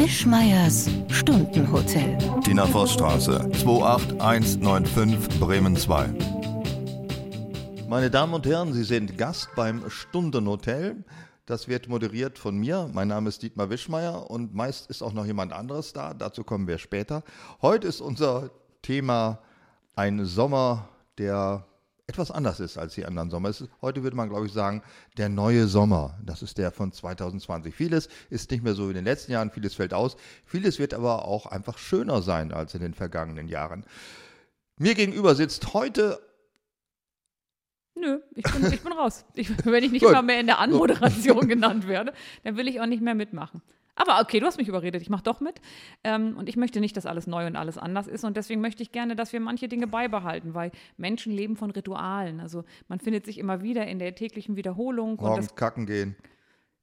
Wischmeiers Stundenhotel. Tina Vossstraße, 28195 Bremen 2. Meine Damen und Herren, Sie sind Gast beim Stundenhotel. Das wird moderiert von mir. Mein Name ist Dietmar Wischmeier und meist ist auch noch jemand anderes da. Dazu kommen wir später. Heute ist unser Thema ein Sommer, der etwas anders ist als die anderen Sommer. Ist, heute würde man, glaube ich, sagen, der neue Sommer. Das ist der von 2020. Vieles ist nicht mehr so wie in den letzten Jahren, vieles fällt aus. Vieles wird aber auch einfach schöner sein als in den vergangenen Jahren. Mir gegenüber sitzt heute Nö, ich bin, ich bin raus. Ich, wenn ich nicht immer mehr in der Anmoderation genannt werde, dann will ich auch nicht mehr mitmachen. Aber okay, du hast mich überredet, ich mache doch mit. Ähm, und ich möchte nicht, dass alles neu und alles anders ist. Und deswegen möchte ich gerne, dass wir manche Dinge beibehalten, weil Menschen leben von Ritualen. Also man findet sich immer wieder in der täglichen Wiederholung. Morgens kacken gehen.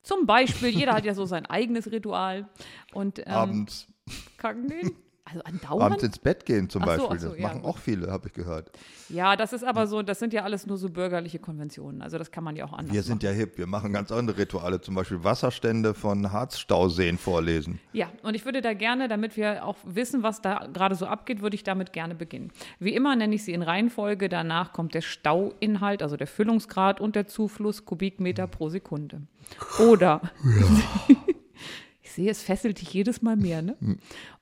Zum Beispiel, jeder hat ja so sein eigenes Ritual. Und, ähm, Abends. Kacken gehen? Also andauernd? Abends ins Bett gehen zum ach Beispiel. Ach so, das ja, machen auch viele, habe ich gehört. Ja, das ist aber so, das sind ja alles nur so bürgerliche Konventionen. Also das kann man ja auch anders Wir sind machen. ja hip, wir machen ganz andere Rituale, zum Beispiel Wasserstände von Harzstauseen vorlesen. Ja, und ich würde da gerne, damit wir auch wissen, was da gerade so abgeht, würde ich damit gerne beginnen. Wie immer nenne ich sie in Reihenfolge. Danach kommt der Stauinhalt, also der Füllungsgrad und der Zufluss Kubikmeter pro Sekunde. Oder ja. Ich sehe, es fesselt dich jedes Mal mehr, ne?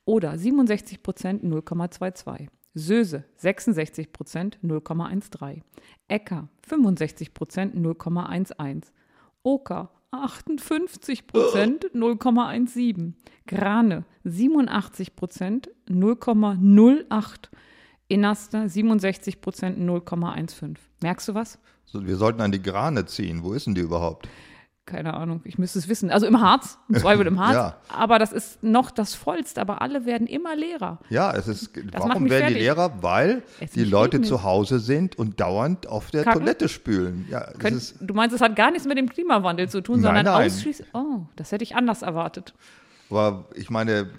Oder 67 Prozent 0,22. Söse 66 Prozent 0,13. Äcker 65 Prozent 0,11. Oker 58 Prozent 0,17. Grane 87 Prozent 0,08. Inaster 67 Prozent 0,15. Merkst du was? Wir sollten an die Grane ziehen. Wo ist denn die überhaupt? Keine Ahnung, ich müsste es wissen. Also im Harz, im Zweifel im Harz. ja. Aber das ist noch das Vollste. Aber alle werden immer leerer. Ja, es ist. Das warum werden fertig. die Leerer? Weil es die Leute zu Hause sind und dauernd auf der Kacken? Toilette spülen. Ja, Könnt, ist, du meinst, es hat gar nichts mit dem Klimawandel zu tun, nein, sondern ausschließlich. Oh, das hätte ich anders erwartet. Aber ich meine,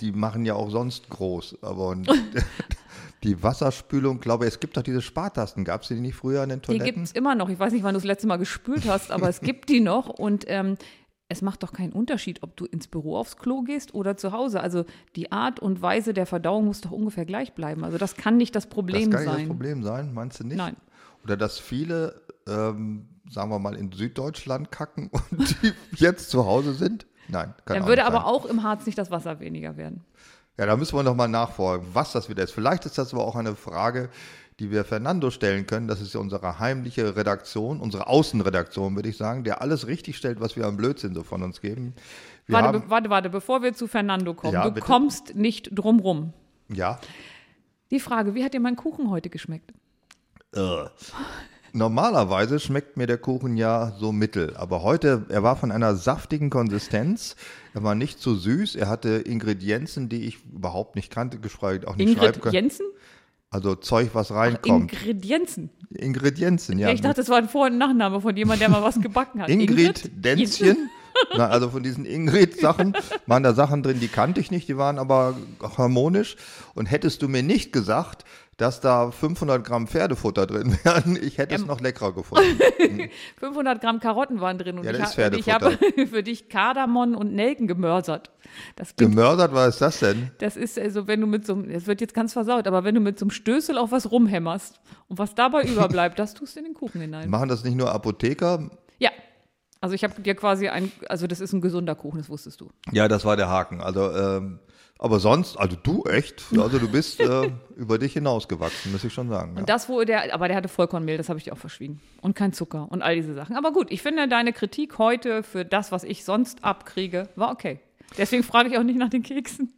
die machen ja auch sonst groß. Aber die Wasserspülung, glaube ich, es gibt doch diese Spartasten. Gab es die nicht früher an den Toiletten? Die gibt es immer noch. Ich weiß nicht, wann du das letzte Mal gespült hast, aber es gibt die noch. Und ähm, es macht doch keinen Unterschied, ob du ins Büro aufs Klo gehst oder zu Hause. Also die Art und Weise der Verdauung muss doch ungefähr gleich bleiben. Also das kann nicht das Problem sein. Das kann sein. nicht das Problem sein, meinst du nicht? Nein. Oder dass viele, ähm, sagen wir mal, in Süddeutschland kacken und die jetzt zu Hause sind? Nein, kann Dann würde aber auch im Harz nicht das Wasser weniger werden. Ja, da müssen wir nochmal nachfragen, was das wieder ist. Vielleicht ist das aber auch eine Frage, die wir Fernando stellen können. Das ist ja unsere heimliche Redaktion, unsere Außenredaktion, würde ich sagen, der alles richtig stellt, was wir am Blödsinn so von uns geben. warte, be warte, warte, bevor wir zu Fernando kommen. Ja, du bitte? kommst nicht drumrum. Ja. Die Frage, wie hat dir mein Kuchen heute geschmeckt? Uh. Normalerweise schmeckt mir der Kuchen ja so mittel, aber heute, er war von einer saftigen Konsistenz, er war nicht zu süß, er hatte Ingredienzen, die ich überhaupt nicht kannte, geschweige auch nicht Ingrid schreiben kann. Jensen? Also Zeug, was reinkommt. Ach, Ingredienzen? Ingredienzen, ja. Ich dachte, das war ein Vor- und Nachname von jemandem, der mal was gebacken hat. Ingrid, Ingrid. Na, also von diesen Ingrid-Sachen waren da Sachen drin, die kannte ich nicht, die waren aber harmonisch. Und hättest du mir nicht gesagt, dass da 500 Gramm Pferdefutter drin wären. Ich hätte ähm. es noch leckerer gefunden. 500 Gramm Karotten waren drin und ja, ich, ha ich habe für dich Kardamom und Nelken gemörsert. Das gemörsert, was ist das denn? Das ist also, wenn du mit so einem, es wird jetzt ganz versaut, aber wenn du mit so einem Stößel auf was rumhämmerst und was dabei überbleibt, das tust du in den Kuchen hinein. Machen das nicht nur Apotheker? Ja. Also ich habe dir quasi ein, also das ist ein gesunder Kuchen, das wusstest du. Ja, das war der Haken. Also ähm, aber sonst, also du echt, also du bist äh, über dich hinausgewachsen, muss ich schon sagen. Und ja. das, wo der, aber der hatte Vollkornmehl, das habe ich dir auch verschwiegen. Und kein Zucker und all diese Sachen. Aber gut, ich finde deine Kritik heute für das, was ich sonst abkriege, war okay. Deswegen frage ich auch nicht nach den Keksen.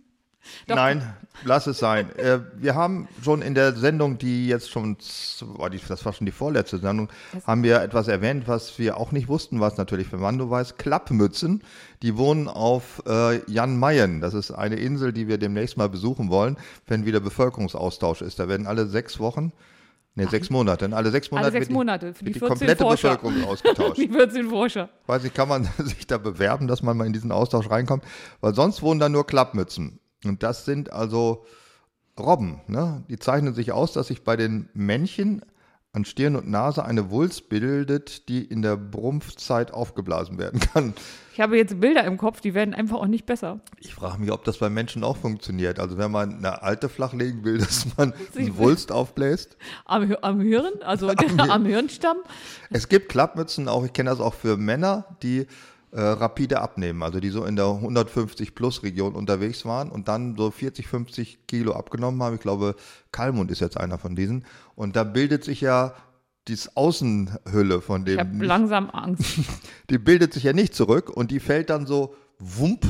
Doch. Nein, lass es sein. Äh, wir haben schon in der Sendung, die jetzt schon, das war schon die vorletzte Sendung, das haben wir etwas erwähnt, was wir auch nicht wussten, was natürlich für Mando weiß. Klappmützen, die wohnen auf äh, Jan Mayen. Das ist eine Insel, die wir demnächst mal besuchen wollen, wenn wieder Bevölkerungsaustausch ist. Da werden alle sechs Wochen Nee, sechs Monate. Alle sechs Monate, alle sechs Monate wird die, die komplette Forscher. Bevölkerung ausgetauscht. die 14 Forscher. Weiß ich, kann man sich da bewerben, dass man mal in diesen Austausch reinkommt? Weil sonst wohnen da nur Klappmützen. Und das sind also Robben. Ne? Die zeichnen sich aus, dass sich bei den Männchen an Stirn und Nase eine Wulst bildet, die in der Brumpfzeit aufgeblasen werden kann. Ich habe jetzt Bilder im Kopf, die werden einfach auch nicht besser. Ich frage mich, ob das bei Menschen auch funktioniert. Also wenn man eine alte flachlegen will, dass man eine Wulst aufbläst. Am, am Hirn, also am, am Hirnstamm. Es gibt Klappmützen auch, ich kenne das auch für Männer, die äh, rapide abnehmen, also die so in der 150 plus Region unterwegs waren und dann so 40, 50 Kilo abgenommen haben. Ich glaube, Kalmund ist jetzt einer von diesen. Und da bildet sich ja die Außenhülle von dem. Ich habe langsam Angst. Die bildet sich ja nicht zurück und die fällt dann so wump,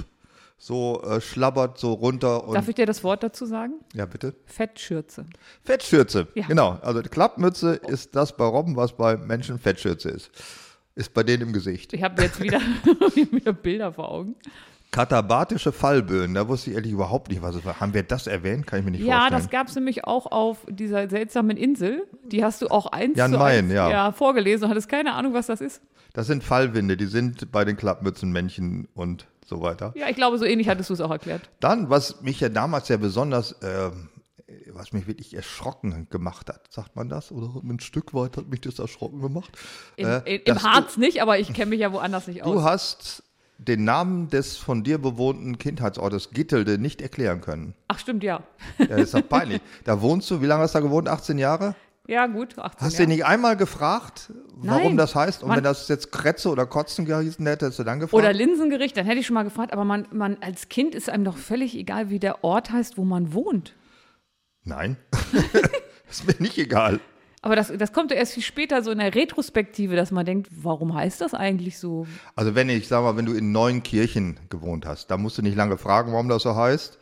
so äh, schlabbert so runter. Darf ich dir das Wort dazu sagen? ja, bitte. Fettschürze. Fettschürze, Ja. genau. Also Klappmütze ist das bei Robben, was bei Menschen Fettschürze ist. Ist bei denen im Gesicht. Ich habe jetzt wieder, wieder Bilder vor Augen. Katabatische Fallböen, da wusste ich ehrlich überhaupt nicht, was es war. Haben wir das erwähnt? Kann ich mir nicht Ja, vorstellen. das gab es nämlich auch auf dieser seltsamen Insel. Die hast du auch eins Jan zu Mayen, eins, ja. vorgelesen und hattest keine Ahnung, was das ist. Das sind Fallwinde, die sind bei den Klappmützenmännchen und so weiter. Ja, ich glaube, so ähnlich hattest du es auch erklärt. Dann, was mich ja damals ja besonders, ähm, was mich wirklich erschrocken gemacht hat, sagt man das? Oder ein Stück weit hat mich das erschrocken gemacht. In, Äh, in, Im dass du- Harz nicht, aber ich kenne mich ja woanders nicht Du aus. hast den Namen des von dir bewohnten Kindheitsortes Gittelde nicht erklären können. Ach, stimmt, ja. Ja, das ist doch peinlich. da wohnst du, wie lange hast du da gewohnt? 18 Jahre? Ja, gut. 18 Hast du Jahre. dich nicht einmal gefragt, warum Nein. das heißt? Und Man- wenn das jetzt Kretze oder Kotzen gehießen hätte, hättest du dann gefragt? Oder Linsengericht, dann hätte ich schon mal gefragt, aber man, man als Kind ist einem doch völlig egal, wie der Ort heißt, wo man wohnt. Nein. ist mir nicht egal. Aber das, das kommt ja erst viel später so in der Retrospektive, dass man denkt, warum heißt das eigentlich so? Also wenn ich, sag mal, wenn du in Neunkirchen gewohnt hast, da musst du nicht lange fragen, warum das so heißt.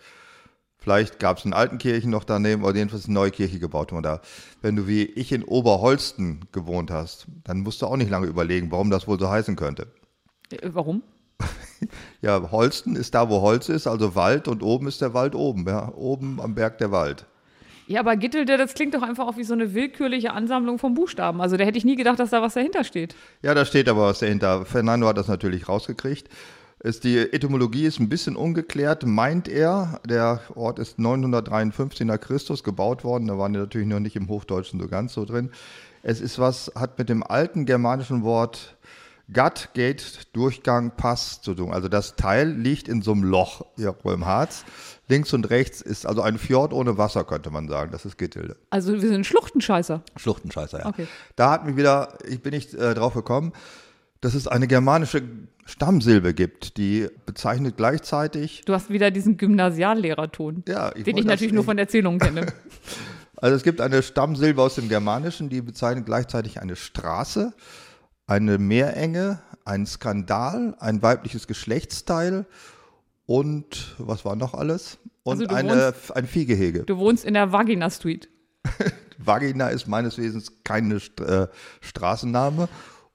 Vielleicht gab es in Altenkirchen noch daneben, oder jedenfalls eine neue Kirche gebaut worden. Wenn du wie ich in Oberholsten gewohnt hast, dann musst du auch nicht lange überlegen, warum das wohl so heißen könnte. Äh, Warum? Ja, Holsten ist da, wo Holz ist, also Wald, und oben ist der Wald oben, ja, oben am Berg der Wald. Ja, aber Gittelde, das klingt doch einfach auch wie so eine willkürliche Ansammlung von Buchstaben. Also da hätte ich nie gedacht, dass da was dahinter steht. Ja, da steht aber was dahinter. Fernando hat das natürlich rausgekriegt. Ist die Etymologie ist ein bisschen ungeklärt, meint er. Der Ort ist 953 nach Christus gebaut worden. Da waren die natürlich noch nicht im Hochdeutschen so ganz so drin. Es ist was, hat mit dem alten germanischen Wort Gatt, Gate, Durchgang, Pass zu tun. Also das Teil liegt in so einem Loch irgendwo im Harz. Links und rechts ist also ein Fjord ohne Wasser, könnte man sagen. Das ist Gittilde. Also wir sind Schluchtenscheißer. Schluchtenscheißer, ja. Okay. Da hat mich wieder, ich bin nicht äh, drauf gekommen, dass es eine germanische Stammsilbe gibt, die bezeichnet gleichzeitig, Du hast wieder diesen Gymnasiallehrerton, ja, den ich wollte das natürlich nur von Erzählungen kenne. Also es gibt eine Stammsilbe aus dem Germanischen, die bezeichnet gleichzeitig eine Straße, eine Meerenge, einen Skandal, ein weibliches Geschlechtsteil und was war noch alles? Und Also eine, ein Viehgehege. Du wohnst in der Vagina Street. Vagina ist meines Wesens keine äh, Straßenname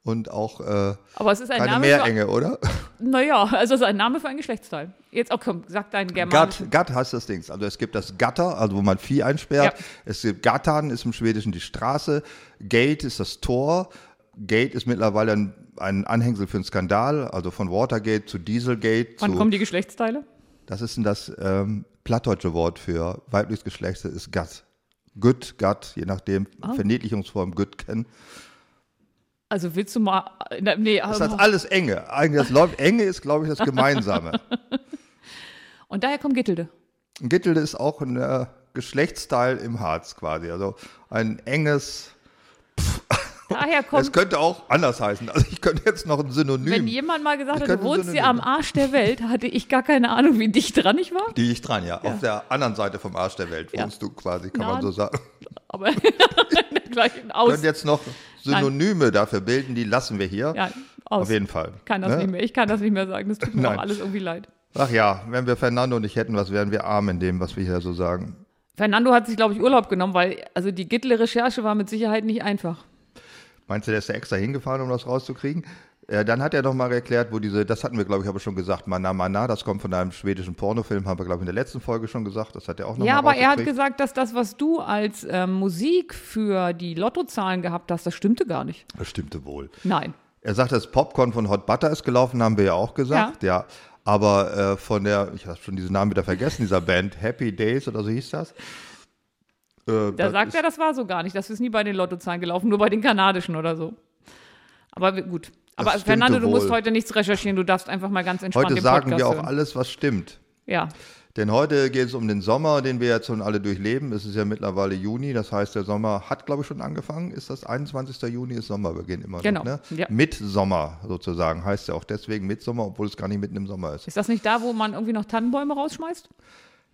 und auch äh, Aber es ist ein keine Name Meerenge, oder? für, naja, also es ist ein Name für ein Geschlechtsteil. Jetzt, oh komm, sag deinen germanischen. Gatt, Gatt heißt das Ding. Also es gibt das Gatter, also wo man Vieh einsperrt. Ja. Es gibt Gattern, ist im Schwedischen die Straße. Gate ist das Tor. Gate ist mittlerweile ein, ein Anhängsel für einen Skandal, also von Watergate zu Dieselgate. Wann zu, kommen die Geschlechtsteile? das ist denn das ähm, plattdeutsche Wort für weibliches Geschlecht, das ist Gatt. Gut, Gatt, je nachdem, Ah. Verniedlichungsform Gütken. Also willst du mal. na, Nee, Das aber, heißt alles enge. Eigentlich das läuft, enge ist, glaube ich, das Gemeinsame. und daher kommt Gittelde. Gittelde ist auch ein äh, Geschlechtsteil im Harz quasi. Also ein enges. Daher Es kommt. könnte auch anders heißen. Also ich könnte jetzt noch ein Synonym, Wenn jemand mal gesagt hat, du wohnst hier am Arsch der Welt, hatte ich gar keine Ahnung, wie dicht dran ich war. die ich dran, ja. Auf der anderen Seite vom Arsch der Welt Ja. wohnst du quasi, kann Na, man so sagen. Aber gleich aus. Können jetzt noch Synonyme dafür bilden, die lassen wir hier. Ja, aus. Auf jeden Fall. kann das ne? nicht mehr. Ich kann das nicht mehr sagen. Das tut mir Nein. auch alles irgendwie leid. Ach ja, wenn wir Fernando nicht hätten, was wären wir arm in dem, was wir hier so sagen. Fernando hat sich, glaube ich, Urlaub genommen, weil also die Gittle-Recherche war mit Sicherheit nicht einfach. Meinst du, der ist da extra hingefahren, um das rauszukriegen? Äh, dann hat er noch mal erklärt, wo diese, das hatten wir, glaube ich, aber schon gesagt, Mana Mana, das kommt von einem schwedischen Pornofilm, haben wir, glaube ich, in der letzten Folge schon gesagt, das hat er auch noch Ja, aber er hat gesagt, dass das, was du als ähm, Musik für die Lottozahlen gehabt hast, das stimmte gar nicht. Das stimmte wohl. Nein. Er sagt, das Popcorn von Hot Butter ist gelaufen, haben wir ja auch gesagt, ja. Aber äh, von der, ich habe schon diesen Namen wieder vergessen, dieser Band Happy Days oder so hieß das. Äh, Da sagt er, das war so gar nicht. Das ist nie bei den Lottozahlen gelaufen, nur bei den kanadischen oder so. Aber gut. Aber Fernando, du musst heute nichts recherchieren. Du darfst einfach mal ganz entspannt Heute sagen Podcast wir auch hören. alles, was stimmt. Ja, Denn heute geht es um den Sommer, den wir jetzt schon alle durchleben. Es ist ja mittlerweile Juni, das heißt, der Sommer hat, glaube ich, schon angefangen. Ist das 21. Juni, ist Sommerbeginn immer Genau, noch, ne? ja. Mitsommer sozusagen, heißt ja auch deswegen Mitsommer, obwohl es gar nicht mitten im Sommer ist. ist das nicht da, wo man irgendwie noch Tannenbäume rausschmeißt?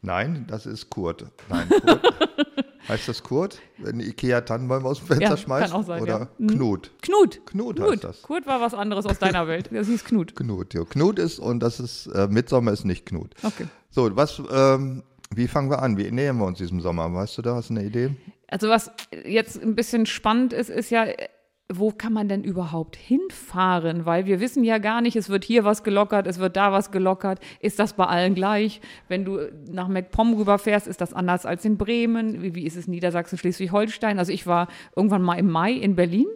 Nein, das ist Kurt. Nein, Kurt. heißt das Kurt, wenn Ikea Tannenbäume aus dem Fenster Ja, schmeißt? kann auch sein, Oder ja. Mhm. Knut? Knut. Knut heißt das. Kurt war was anderes aus deiner Welt. Das hieß Knut. Knut, ja. Knut ist, und das ist, äh, Mitsommer ist nicht Knut. Okay. So, was, ähm, wie fangen wir an? Wie nähern wir uns diesem Sommer? Weißt du da, hast du eine Idee? Also was jetzt ein bisschen spannend ist, ist ja, wo kann man denn überhaupt hinfahren? Weil wir wissen ja gar nicht, es wird hier was gelockert, es wird da was gelockert. Ist das bei allen gleich? Wenn du nach MacPom rüberfährst, ist das anders als in Bremen? Wie, wie ist es in Niedersachsen, Schleswig-Holstein? Also ich war irgendwann mal im Mai in Berlin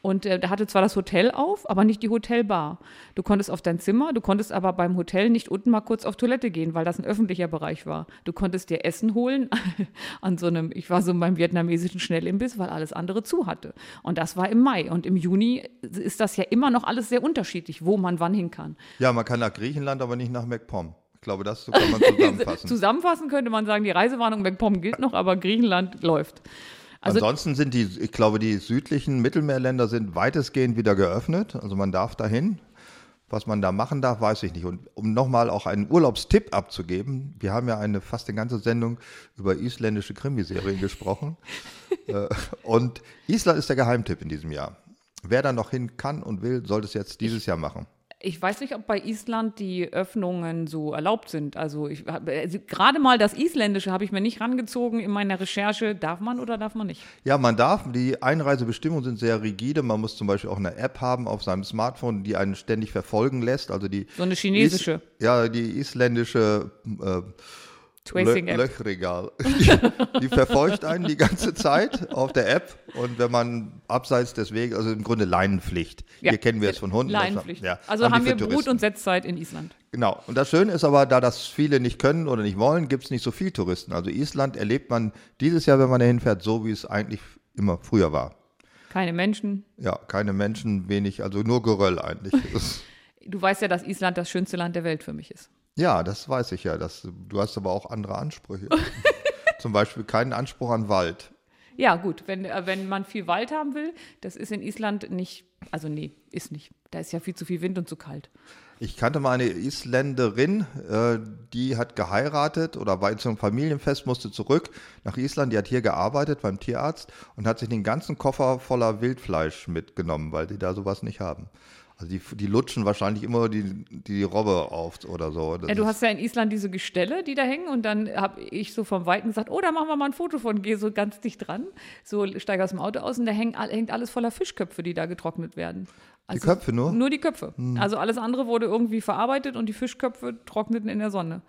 und äh, da hatte zwar das Hotel auf, aber nicht die Hotelbar. Du konntest auf dein Zimmer, du konntest aber beim Hotel nicht unten mal kurz auf Toilette gehen, weil das ein öffentlicher Bereich war. Du konntest dir Essen holen an so einem, ich war so beim vietnamesischen Schnellimbiss, weil alles andere zu hatte. Und das war im Mai. Und im Juni ist das ja immer noch alles sehr unterschiedlich, wo man wann hin kann. Ja, man kann nach Griechenland, aber nicht nach MacPom. Ich glaube, das so kann man zusammenfassen. Zusammenfassen könnte man sagen, die Reisewarnung MacPom gilt noch, aber Griechenland läuft. Also Ansonsten sind die, ich glaube, die südlichen Mittelmeerländer sind weitestgehend wieder geöffnet. Also man darf dahin. Was man da machen darf, weiß ich nicht. Und um nochmal auch einen Urlaubstipp abzugeben, wir haben ja eine fast eine ganze Sendung über isländische Krimiserien gesprochen. Äh, und Island ist der Geheimtipp in diesem Jahr. Wer da noch hin kann und will, sollte es jetzt dieses Jahr machen. Ich weiß nicht, ob bei Island die Öffnungen so erlaubt sind. Also, ich, also gerade mal das Isländische habe ich mir nicht rangezogen in meiner Recherche. Darf man oder darf man nicht? Ja, man darf. Die Einreisebestimmungen sind sehr rigide. Man muss zum Beispiel auch eine App haben auf seinem Smartphone, die einen ständig verfolgen lässt. Also die So eine chinesische Is ja, die isländische äh, Lö Tracing-App. Löchregal. Die, die verfolgt einen die ganze Zeit auf der App. Und wenn man abseits des Weges, also im Grunde Leinenpflicht. Hier kennen wir es von Hunden. das- Leinenpflicht. Ja, also haben für wir Brut- und Setzzeit in Island. Genau. Und das Schöne ist aber, da das viele nicht können oder nicht wollen, gibt es nicht so viel Touristen. Also Island erlebt man dieses Jahr, wenn man da hinfährt, so wie es eigentlich immer früher war. Keine Menschen. Ja, keine Menschen, wenig, also nur Geröll eigentlich. Das- Du weißt ja, dass Island das schönste Land der Welt für mich ist. Ja, das weiß ich ja. Das, du hast aber auch andere Ansprüche. Zum Beispiel keinen Anspruch an Wald. Ja, gut, wenn, äh, wenn man viel Wald haben will, das ist in Island nicht, also nee, ist nicht. Da ist ja viel zu viel Wind und zu kalt. Ich kannte mal eine Isländerin, äh, die hat geheiratet oder bei zum Familienfest musste zurück nach Island. Die hat hier gearbeitet beim Tierarzt und hat sich den ganzen Koffer voller Wildfleisch mitgenommen, weil die da sowas nicht haben. Also die, die lutschen wahrscheinlich immer die, die Robbe auf oder so. Das Ja, du ist- hast ja in Island diese Gestelle, die da hängen und dann habe ich so vom Weiten gesagt, oh, da machen wir mal ein Foto von, gehe so ganz dicht dran, so steige aus dem Auto aus und da all- hängt alles voller Fischköpfe, die da getrocknet werden. Also Köpfe nur? Hm. Nur die Köpfe. Also alles andere wurde irgendwie verarbeitet und die Fischköpfe trockneten in der Sonne.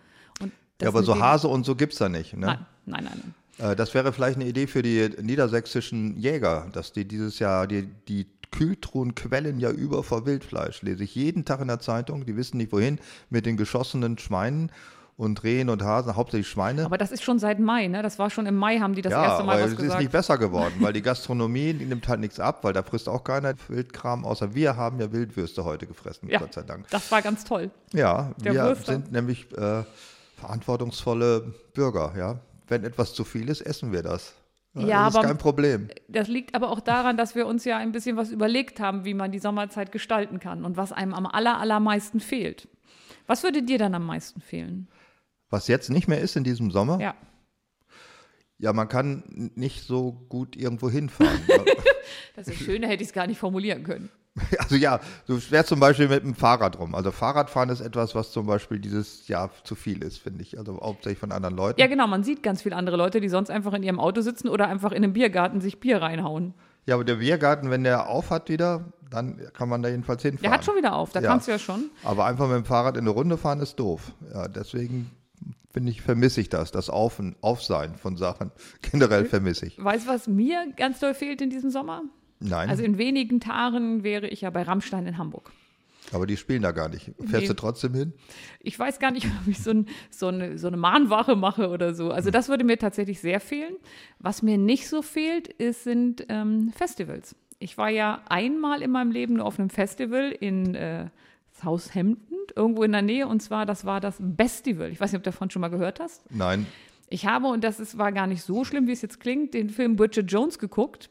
Ja, aber so Hase und so gibt es da nicht. Ne? Nein, nein, nein. nein. Äh, Das wäre vielleicht eine Idee für die niedersächsischen Jäger, dass die dieses Jahr die, die Kühltruhen quellen ja über vor Wildfleisch. Lese ich jeden Tag in der Zeitung. Die wissen nicht wohin mit den geschossenen Schweinen und Rehen und Hasen, hauptsächlich Schweine. Aber das ist schon seit Mai, ne? Das war schon im Mai, haben die das ja, erste Mal aber was es ist gesagt. nicht besser geworden, weil die Gastronomie die nimmt halt nichts ab, weil da frisst auch keiner Wildkram, außer wir haben ja Wildwürste heute gefressen, ja, Gott sei Dank. das war ganz toll. Ja, Der wir Würster. sind nämlich äh, verantwortungsvolle Bürger, ja. Wenn etwas zu viel ist, essen wir das. Ja, das ist aber- kein Problem. Das liegt aber auch daran, dass wir uns ja ein bisschen was überlegt haben, wie man die Sommerzeit gestalten kann und was einem am aller, allermeisten fehlt. Was würde dir dann am meisten fehlen? Was jetzt nicht mehr ist in diesem Sommer, ja, Ja, man kann nicht so gut irgendwo hinfahren. das ist schöner, hätte ich es gar nicht formulieren können. also ja, du fährst zum Beispiel mit dem Fahrrad rum. Also Fahrradfahren ist etwas, was zum Beispiel dieses Jahr zu viel ist, finde ich. Also hauptsächlich von anderen Leuten. Ja, genau, man sieht ganz viele andere Leute, die sonst einfach in ihrem Auto sitzen oder einfach in einem Biergarten sich Bier reinhauen. Ja, aber der Biergarten, wenn der auf hat wieder, dann kann man da jedenfalls hinfahren. Der hat schon wieder auf, da Ja. kannst du ja schon. Aber einfach mit dem Fahrrad in eine Runde fahren ist doof. Ja, deswegen finde ich, vermisse ich das, das Auf- Aufsein von Sachen. Generell vermisse ich. Weißt du, was mir ganz doll fehlt in diesem Sommer? Nein. Also in wenigen Tagen wäre ich ja bei Rammstein in Hamburg. Aber die spielen da gar nicht. Fährst Nee. du trotzdem hin? Ich weiß gar nicht, ob ich so, ein, so, eine, so eine Mahnwache mache oder so. Also das würde mir tatsächlich sehr fehlen. Was mir nicht so fehlt, ist, sind ähm, Festivals. Ich war ja einmal in meinem Leben nur auf einem Festival in äh, Southampton, irgendwo in der Nähe. Und zwar, das war das Bestival. Ich weiß nicht, ob du davon schon mal gehört hast. Nein. Ich habe, und das ist, war gar nicht so schlimm, wie es jetzt klingt, den Film Bridget Jones geguckt.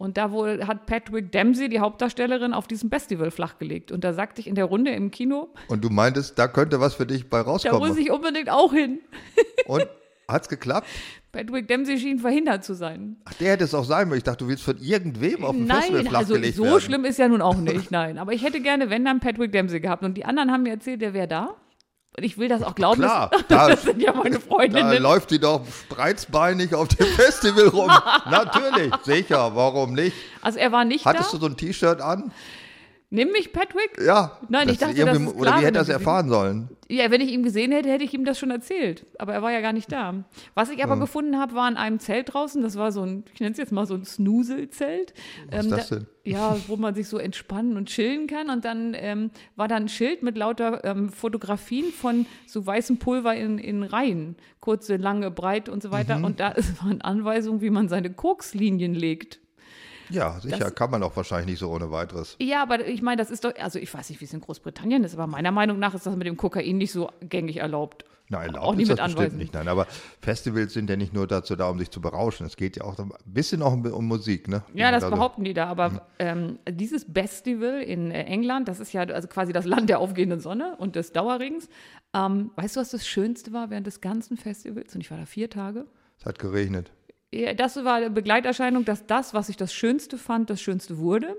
Und da wohl hat Patrick Dempsey, die Hauptdarstellerin, auf diesem Festival flachgelegt. Und da sagte ich in der Runde im Kino, Und du meintest, da könnte was für dich bei da muss rauskommen. ich unbedingt auch hin. Und hat's geklappt? Patrick Dempsey schien verhindert zu sein. Ach, der hätte es auch sein mögen. Ich dachte, du willst von irgendwem auf dem Festival Nein, also flachgelegt so werden. schlimm ist ja nun auch nicht, nein. Aber ich hätte gerne, wenn dann Patrick Dempsey gehabt. Und die anderen haben mir erzählt, der wäre da. Und ich will das auch glauben. Klar, das, da- das sind ja meine Da Freundinnen. läuft die doch spreizbeinig auf dem Festival rum. Natürlich, sicher, warum nicht? Also er war nicht Hattest da. du so ein T-Shirt an? Nimm mich, Patrick. Ja. Nein, ich Das dachte, das ist Oder wie hätte er du erfahren sollen? Ja, wenn ich ihn gesehen hätte, hätte ich ihm das schon erzählt. Aber er war ja gar nicht da. Was ich aber gefunden habe, war in einem Zelt draußen. Das war so ein, ich nenne es jetzt mal so ein Snoozel-Zelt. Was ist das da, denn? Ja, wo man sich so entspannen und chillen kann. Und dann ähm, war da ein Schild mit lauter ähm, Fotografien von so weißem Pulver in, in Reihen. Kurze, lange, breit und so weiter. Mhm. Und da waren Anweisungen, wie man seine Kokslinien legt. Ja, sicher, Das- kann man auch wahrscheinlich nicht so ohne weiteres. Ja, aber ich meine, das ist doch, also ich weiß nicht, wie es in Großbritannien ist, aber meiner Meinung nach ist das mit dem Kokain nicht so gängig erlaubt. Nein, Auch erlaubt nie ist mit das bestimmt Anweisen. nicht. Nein, aber Festivals sind ja nicht nur dazu da, um sich zu berauschen. Es geht ja auch ein bisschen auch um, um Musik, ne? Ja, das Also, behaupten die da, aber ähm, dieses Festival in äh, England, das ist ja also quasi das Land der aufgehenden Sonne und des Dauerregens. Ähm, weißt du, was das Schönste war während des ganzen Festivals? Und ich war da vier Tage. Es hat geregnet. Ja, Das war eine Begleiterscheinung, dass das, was ich das Schönste fand, das Schönste wurde.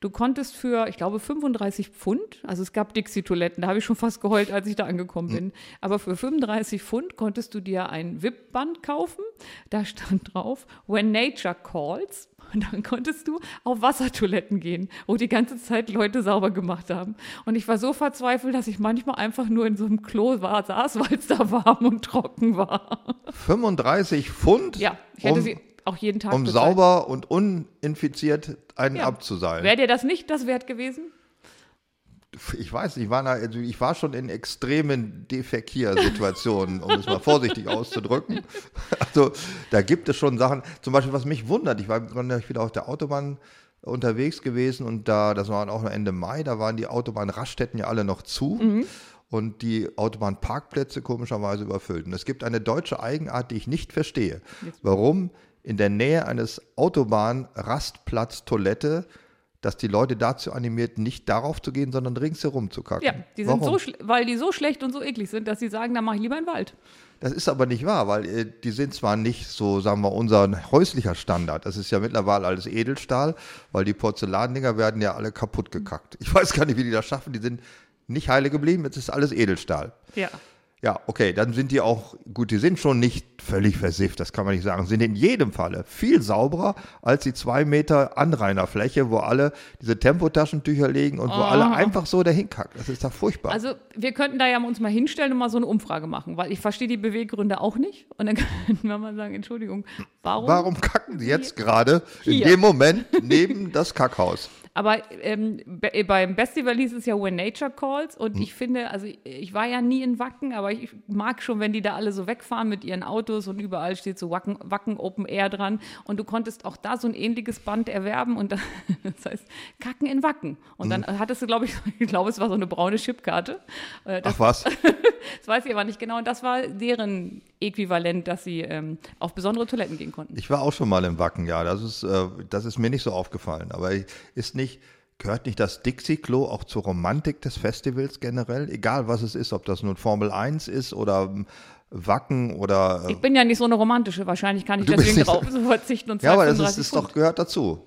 Du konntest für, ich glaube, 35 Pfund, also es gab Dixie-Toiletten, da habe ich schon fast geheult, als ich da angekommen bin. Aber für 35 Pfund konntest du dir ein VIP-Band kaufen. Da stand drauf, When Nature Calls. Und dann konntest du auf Wassertoiletten gehen, wo die ganze Zeit Leute sauber gemacht haben. Und ich war so verzweifelt, dass ich manchmal einfach nur in so einem Klo war, saß, weil es da warm und trocken war. 35 Pfund, Ja, ich hätte um, sie auch jeden Tag um bezahlt. sauber und uninfiziert einen Ja. abzuseilen. Wäre dir das nicht das wert gewesen? Ich weiß, ich war, also ich war schon in extremen Defekiersituationen, um es mal vorsichtig auszudrücken. Also da gibt es schon Sachen, zum Beispiel, was mich wundert, ich war wieder auf der Autobahn unterwegs gewesen und da, das war auch noch Ende Mai, da waren die Autobahnraststätten ja alle noch zu. Und die Autobahnparkplätze komischerweise überfüllt. Und es gibt eine deutsche Eigenart, die ich nicht verstehe. Warum in der Nähe eines Autobahnrastplatz Toilette dass die Leute dazu animiert, nicht darauf zu gehen, sondern ringsherum zu kacken. Ja, die sind Warum? so weil die so schlecht und so eklig sind, dass sie sagen, dann mache ich lieber einen Wald. Das ist aber nicht wahr, weil äh, die sind zwar nicht so, sagen wir, unser häuslicher Standard. Das ist ja mittlerweile alles Edelstahl, weil die Porzellandinger werden ja alle kaputt gekackt. Ich weiß gar nicht, wie die das schaffen. Die sind nicht heile geblieben, jetzt ist alles Edelstahl. Ja. Ja, okay, dann sind die auch, gut, die sind schon nicht völlig versifft, das kann man nicht sagen, sind in jedem Falle viel sauberer als die zwei Meter Anrainerfläche, wo alle diese Tempotaschentücher legen und wo alle einfach so dahin kacken. Das ist doch furchtbar. Also wir könnten da ja uns mal hinstellen und mal so eine Umfrage machen, weil ich verstehe die Beweggründe auch nicht. Und dann könnten wir mal sagen, Entschuldigung, warum? Warum kacken sie jetzt gerade in dem Moment neben das Kackhaus? Aber ähm, be- beim Festival hieß es ja When Nature Calls und ich finde, also ich, war ja nie in Wacken, aber ich mag schon, wenn die da alle so wegfahren mit ihren Autos und überall steht so Wacken, Wacken Open Air dran und du konntest auch da so ein ähnliches Band erwerben und da, das heißt Kacken in Wacken. Und dann hattest du, glaube ich, ich glaube, es war so eine braune Chipkarte. Äh, das, Ach was? das weiß ich aber nicht genau und das war deren Äquivalent, dass sie ähm, auf besondere Toiletten gehen konnten. Ich war auch schon mal im Wacken, ja. Das ist, äh, das ist mir nicht so aufgefallen. Aber ist nicht, gehört nicht das Dixie-Klo auch zur Romantik des Festivals generell? Egal was es ist, ob das nun Formel 1 ist oder ähm, Wacken oder. Äh, Ich bin ja nicht so eine romantische, wahrscheinlich kann ich deswegen nicht drauf so verzichten und ja, aber das 235 ist, ist doch gehört dazu.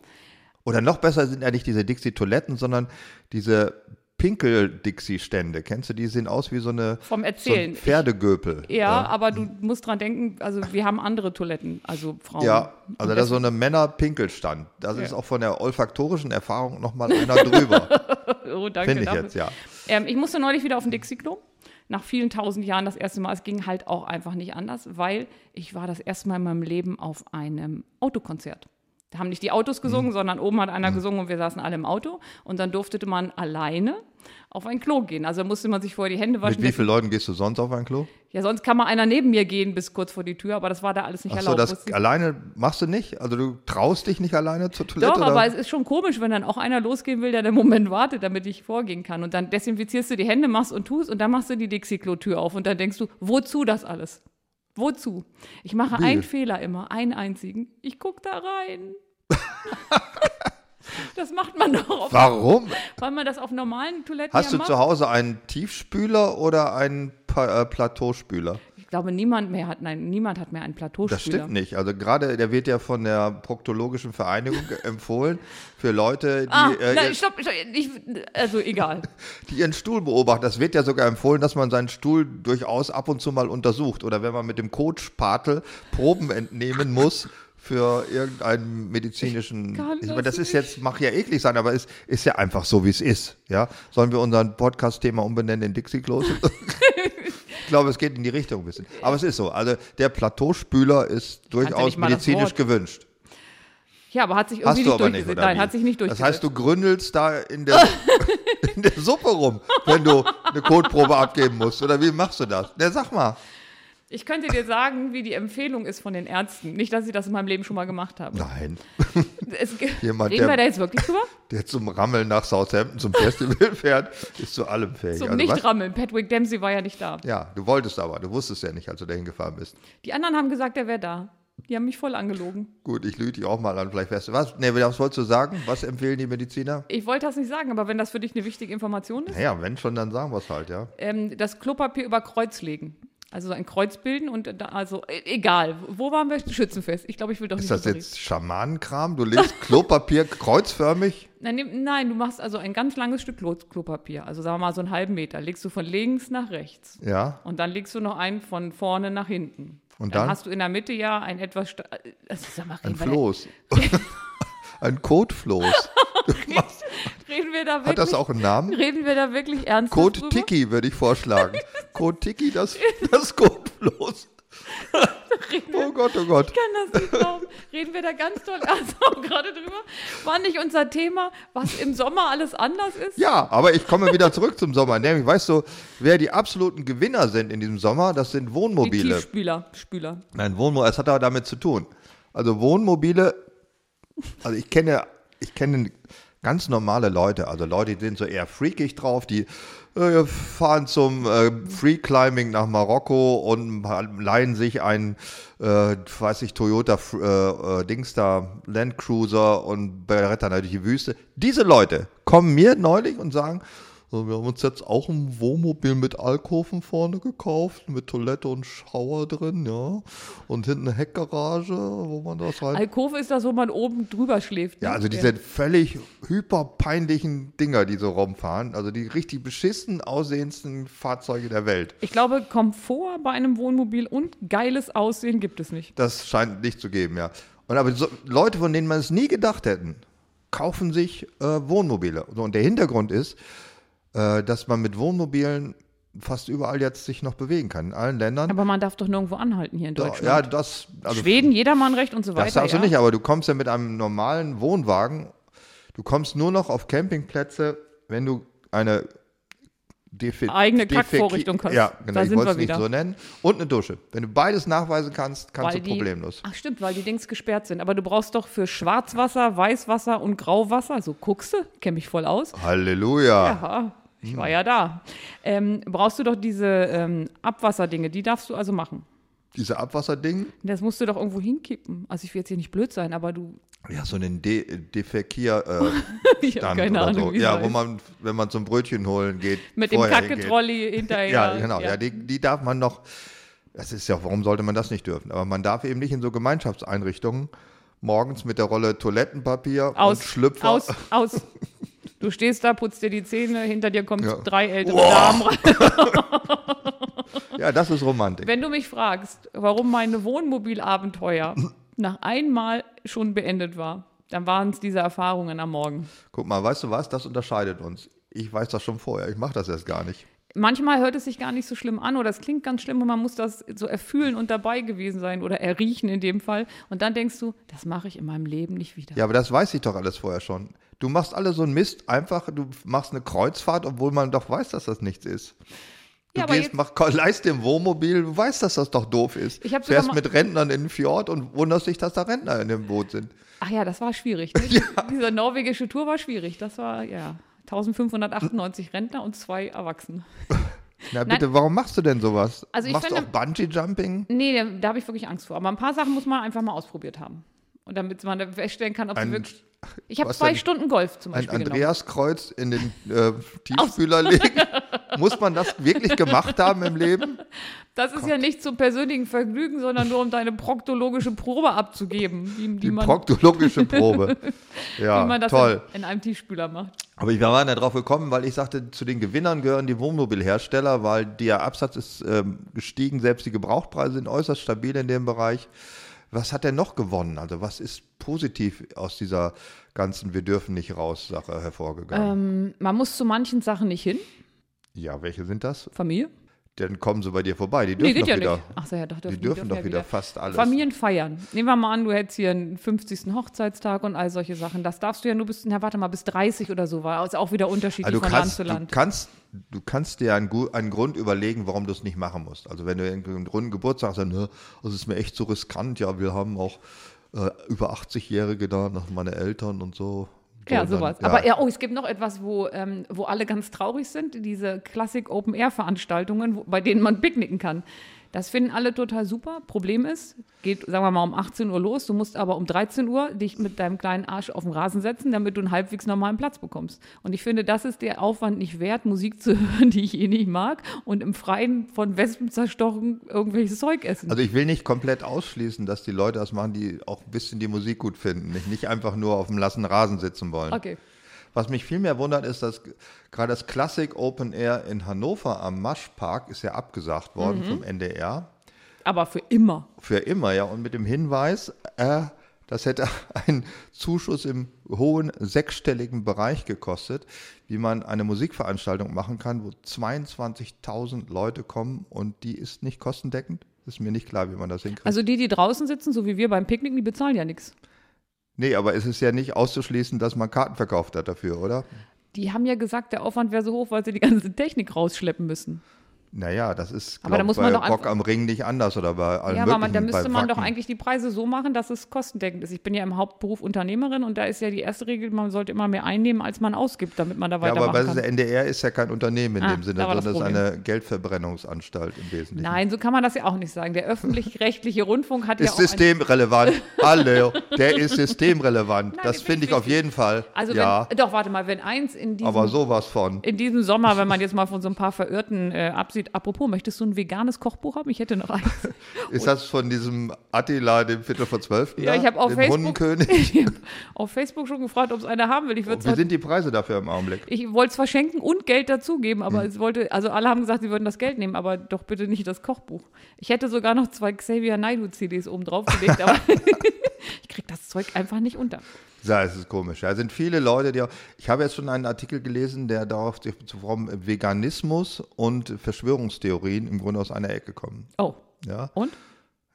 Oder noch besser sind ja nicht diese Dixie-Toiletten, sondern diese Pinkel-Dixie-Stände. Kennst du die? Sehen aus wie so eine Vom so Erzählen. ein Pferdegöpel. Ja, aber du musst dran denken, also wir haben andere Toiletten, also Frauen. Ja, also da ist so eine Männer-Pinkelstand. Das ist Ja. auch von der olfaktorischen Erfahrung nochmal einer drüber, oh, danke finde ich dafür. jetzt, ja. Ähm, ich musste neulich wieder auf den Dixie-Klo. Nach vielen tausend Jahren das erste Mal. Es ging halt auch einfach nicht anders, weil ich war das erste Mal in meinem Leben auf einem Autokonzert. Da haben nicht die Autos gesungen, sondern oben hat einer gesungen und wir saßen alle im Auto. Und dann durfte man alleine auf ein Klo gehen. Also musste man sich vorher die Hände waschen. Mit wie vielen Leuten gehst du sonst auf ein Klo? Ja, sonst kann mal einer neben mir gehen bis kurz vor die Tür, aber das war da alles nicht Ach so, erlaubt. das alleine machst du nicht? Also du traust dich nicht alleine zur Toilette? Doch, oder? aber es ist schon komisch, wenn dann auch einer losgehen will, der den Moment wartet, damit ich vorgehen kann. Und dann desinfizierst du die Hände, machst und tust und dann machst du die Dixie-Klo-Tür auf und dann denkst du, wozu das alles? Wozu? Ich mache Wie? einen Fehler immer, einen einzigen. Ich gucke da rein. das macht man doch, auf, Warum? weil man das auf normalen Toiletten Hast ja du macht. zu Hause einen Tiefspüler oder einen pa äh, Plateauspüler? Ich glaube, niemand mehr hat, nein, niemand hat mehr einen Plateauspüler. Das stimmt nicht. Also gerade, der wird ja von der Proktologischen Vereinigung empfohlen für Leute, die, Ah, äh, nein, stopp, stopp ich, also egal. die ihren Stuhl beobachten. Das wird ja sogar empfohlen, dass man seinen Stuhl durchaus ab und zu mal untersucht. Oder wenn man mit dem Coachpatel Proben entnehmen muss für irgendeinen medizinischen. Ich kann Ich meine, das das ist jetzt, mag ja eklig sein, aber es ist ja einfach so, wie es ist. Ja? Sollen wir unseren Podcast-Thema umbenennen in Dixie-Klos? ich glaube, es geht in die Richtung ein bisschen. Aber es ist so. Also der Plateauspüler ist durchaus nicht das medizinisch gewünscht. Ja, aber hat sich Hast irgendwie du nicht aber nicht, durchgesetzt. oder Nein, wie? hat sich nicht Das durchgesetzt. heißt, du gründelst da in der, in der Suppe rum, wenn du eine Kotprobe abgeben musst. Oder wie machst du das? Ja, sag mal. Ich könnte dir sagen, wie die Empfehlung ist von den Ärzten. Nicht, dass ich das in meinem Leben schon mal gemacht habe. Nein. Es, Jemand, reden der- wir da jetzt wirklich drüber? Der zum Rammeln nach Southampton zum Festival fährt, ist zu allem fähig. Zum Also? Nicht-Rammeln. Patrick Dempsey war ja nicht da. Ja, du wolltest aber. Du wusstest ja nicht, als du dahin gefahren bist. Die anderen haben gesagt, er wäre da. Die haben mich voll angelogen. Gut, ich lüge dich auch mal an. Vielleicht wärst du. Was? Nee, was wolltest du sagen? Was empfehlen die Mediziner? Ich wollte das nicht sagen, aber wenn das für dich eine wichtige Information ist, Naja, wenn schon, dann sagen wir es halt, ja. ähm, das Klopapier über Kreuz legen. Also so ein Kreuz bilden und da, also e- egal. Wo waren wir? Schützenfest. Ich glaube, ich will doch Ist nicht das drüber jetzt Schamanenkram? Du legst Klopapier kreuzförmig? Nein, nein, du machst also ein ganz langes Stück Klo Klopapier, also sagen wir mal so einen halben Meter, legst du von links nach rechts. Ja. Und dann legst du noch einen von vorne nach hinten. Und dann? dann? hast du in der Mitte ja ein etwas. sta- Also, sag mal, Ein Floß. Ein Kotfloß. reden wir da wirklich? Hat das auch einen Namen? Reden wir da wirklich ernsthaft Code drüber? Tiki würde ich vorschlagen. Code Tiki, das, das Kotfloß. Oh Gott, oh Gott. Ich kann das nicht glauben. Reden wir da ganz doll ernsthaft gerade drüber? War nicht unser Thema, was im Sommer alles anders ist? Ja, aber ich komme wieder zurück zum Sommer. Nämlich, weißt du, wer die absoluten Gewinner sind in diesem Sommer? Das sind Die Wohnmobile. Tiefspüler. Spüler. Nein, Wohnmobile, es hat aber damit zu tun. Also Wohnmobile, also ich kenne, ich kenne ganz normale Leute, also Leute, die sind so eher freakig drauf, die äh, fahren zum äh, Free Climbing nach Marokko und leihen sich ein, äh, weiß ich, Toyota äh, äh, Dings da, Land Cruiser und brettern durch die Wüste. Diese Leute kommen mir neulich und sagen, so, wir haben uns jetzt auch ein Wohnmobil mit Alkoven vorne gekauft, mit Toilette und Schauer drin, ja. Und hinten eine Heckgarage, wo man das rein. Alkove ist das, wo man oben drüber schläft. ja, ne? also diese völlig hyperpeinlichen Dinger, die so rumfahren. Also die richtig beschissen aussehendsten Fahrzeuge der Welt. Ich glaube, Komfort bei einem Wohnmobil und geiles Aussehen gibt es nicht. Das scheint nicht zu geben, ja. Und aber so, Leute, von denen man es nie gedacht hätten, kaufen sich äh, Wohnmobile. So, und der Hintergrund ist, äh, dass man mit Wohnmobilen fast überall jetzt sich noch bewegen kann. In allen Ländern. Aber man darf doch nirgendwo anhalten hier in Deutschland. ja, das. Also Schweden, Jedermannrecht und so weiter. Das darfst ja. du nicht, aber du kommst ja mit einem normalen Wohnwagen, du kommst nur noch auf Campingplätze, wenn du eine Defi Eigene Kackvorrichtung hast. Ja, genau, Da ich wollte es nicht wieder. so nennen. Und eine Dusche. Wenn du beides nachweisen kannst, kannst Weil du die- problemlos. Ach stimmt, weil die Dings gesperrt sind. Aber du brauchst doch für Schwarzwasser, Weißwasser und Grauwasser, so guckst du, kenn mich voll aus. Halleluja. Aha, ich Hm. war ja da. Ähm, brauchst du doch diese ähm, Abwasserdinge, die darfst du also machen. Diese Abwasserding, Das musst du doch irgendwo hinkippen. Also ich will jetzt hier nicht blöd sein, aber du. ja, so einen De Defekier äh, Ich Stand keine oder Ahnung, so. Ja, wo man, wenn man zum Brötchen holen geht, Mit dem. Kacketrolli hinterher. Ja, genau. Ja, die, die darf man noch. Das ist ja, warum sollte man das nicht dürfen? Aber man darf eben nicht in so Gemeinschaftseinrichtungen morgens mit der Rolle Toilettenpapier aus, und Schlüpfer. aus, aus. Du stehst da, putzt dir die Zähne, hinter dir kommen Ja. drei ältere Boah. Damen rein. Ja, das ist Romantik. Wenn du mich fragst, warum meine Wohnmobilabenteuer nach einmal schon beendet war, dann waren es diese Erfahrungen am Morgen. Guck mal, weißt du was? Das unterscheidet uns. Ich weiß das schon vorher. Ich mache das erst gar nicht. manchmal hört es sich gar nicht so schlimm an oder es klingt ganz schlimm und man muss das so erfühlen und dabei gewesen sein oder erriechen in dem Fall. Und dann denkst du, das mache ich in meinem Leben nicht wieder. Ja, aber das weiß ich doch alles vorher schon. Du machst alle so einen Mist, einfach, du machst eine Kreuzfahrt, obwohl man doch weiß, dass das nichts ist. Du Ja, gehst, mach, leist ein Wohnmobil, du weißt, dass das doch doof ist. Ich Fährst mit Rentnern in den Fjord und wunderst dich, dass da Rentner in dem Boot sind. Ach ja, das war schwierig. Ne? Diese norwegische Tour war schwierig. Das war, ja, 1598 Rentner und zwei Erwachsene. Na bitte, warum machst du denn sowas? Also ich machst du finde- auch Bungee-Jumping? Nee, da, da habe ich wirklich Angst vor. Aber ein paar Sachen muss man einfach mal ausprobiert haben. Und damit man feststellen kann, ob sie Ein- wirklich. Ich habe zwei? Stunden Golf zum Ein Beispiel genommen. Andreaskreuz in den äh, Tiefspüler legen? Muss man das wirklich gemacht haben im Leben? Das ist ja nicht zum persönlichen Vergnügen, sondern nur um deine proktologische Probe abzugeben, wie, die Die man, proktologische Probe. wie Ja, man das toll. In, in einem Tiefspüler macht. Aber wir waren ja drauf gekommen, weil ich sagte, zu den Gewinnern gehören die Wohnmobilhersteller, weil der Absatz ist ähm, gestiegen, selbst die Gebrauchtpreise sind äußerst stabil in dem Bereich. Was hat er noch gewonnen? Also was ist positiv aus dieser ganzen Wir dürfen nicht raus Sache hervorgegangen? Ähm, man muss zu manchen Sachen nicht hin. Ja, welche sind das? Familie? Dann kommen sie bei dir vorbei. Die Nee, dürfen geht doch ja wieder. nicht. Ach so, ja, doch, Die dürfen doch wieder fast alles. Familien feiern. Nehmen wir mal an, du hättest hier einen 50. Hochzeitstag und all solche Sachen. Das darfst du ja nur bis, na warte mal, bis 30 oder so war. Ist auch wieder unterschiedlich Also du von kannst, Land zu du Land. kannst, du kannst dir einen, einen Grund überlegen, warum du es nicht machen musst. Also wenn du einen runden Geburtstag sagst, ne, das ist mir echt so riskant, ja, wir haben auch äh, über 80-Jährige da, noch meine Eltern und so. So, Ja, dann- sowas. Aber ja, oh, es gibt noch etwas, wo, ähm, wo alle ganz traurig sind, diese Klassik Open Air Veranstaltungen, wo, bei denen man picknicken kann. Das finden alle total super. Problem ist, geht, sagen wir mal, um 18 Uhr los. Du musst aber um 13 Uhr dich mit deinem kleinen Arsch auf den Rasen setzen, damit du einen halbwegs normalen Platz bekommst. Und ich finde, das ist der Aufwand nicht wert, Musik zu hören, die ich eh nicht mag und im Freien von Wespen zerstochen irgendwelches Zeug essen. Also ich will nicht komplett ausschließen, dass die Leute das machen, die auch ein bisschen die Musik gut finden, nicht, nicht einfach nur auf dem lassen Rasen sitzen wollen. okay. Was mich viel mehr wundert, ist, dass gerade das Classic Open Air in Hannover am Maschpark ist ja abgesagt worden Mhm. vom NDR. Aber für immer. Für immer, ja. Und mit dem Hinweis, äh, das hätte einen Zuschuss im hohen sechsstelligen Bereich gekostet, wie man eine Musikveranstaltung machen kann, wo 22.000 Leute kommen und die ist nicht kostendeckend. Ist mir nicht klar, wie man das hinkriegt. Also die, die draußen sitzen, so wie wir beim Picknick, die bezahlen ja nichts. Nee, aber es ist ja nicht auszuschließen, dass man Karten verkauft hat dafür, oder? Die haben ja gesagt, der Aufwand wäre so hoch, weil sie die ganze Technik rausschleppen müssen. Naja, das ist Aber da muss man bei doch Rock am Ring nicht anders oder bei allen ja, aber man, da müsste man doch eigentlich die Preise so machen, dass es kostendeckend ist. Ich bin ja im Hauptberuf Unternehmerin und da ist ja die erste Regel, man sollte immer mehr einnehmen, als man ausgibt, damit man da Ja, weitermachen aber weil kann. der NDR ist ja kein Unternehmen in Ah, dem Sinne, da sondern es ist eine Geldverbrennungsanstalt im Wesentlichen. Nein, so kann man das ja auch nicht sagen. Der öffentlich-rechtliche Rundfunk hat ja Ist auch ein, systemrelevant. Hallo, der ist systemrelevant. Nein, das finde ich ist auf jeden Fall. Also ja, wenn, doch, warte mal, wenn eins in diesem, aber sowas von. in diesem Sommer, wenn man jetzt mal von so ein paar Verirrten äh, absieht, apropos, möchtest du ein veganes Kochbuch haben? Ich hätte noch eins. Ist das von diesem Attila, dem Viertel vor Zwölf? Ja, ich habe auf dem Facebook, ich hab auf Facebook schon gefragt, ob es eine haben will. Ich Wie sind die Preise dafür im Augenblick? Ich wollte es verschenken und Geld dazugeben, aber Hm. es wollte, also alle haben gesagt, sie würden das Geld nehmen, aber doch bitte nicht das Kochbuch. Ich hätte sogar noch zwei Xavier Naidoo CDs oben drauf gelegt, aber ich krieg das Zeug einfach nicht unter. Ja, es ist komisch. Da sind viele Leute, die auch, ich habe jetzt schon einen Artikel gelesen, der darauf zu vom Veganismus und Verschwörungstheorien im Grunde aus einer Ecke kommen. Oh, Ja, und?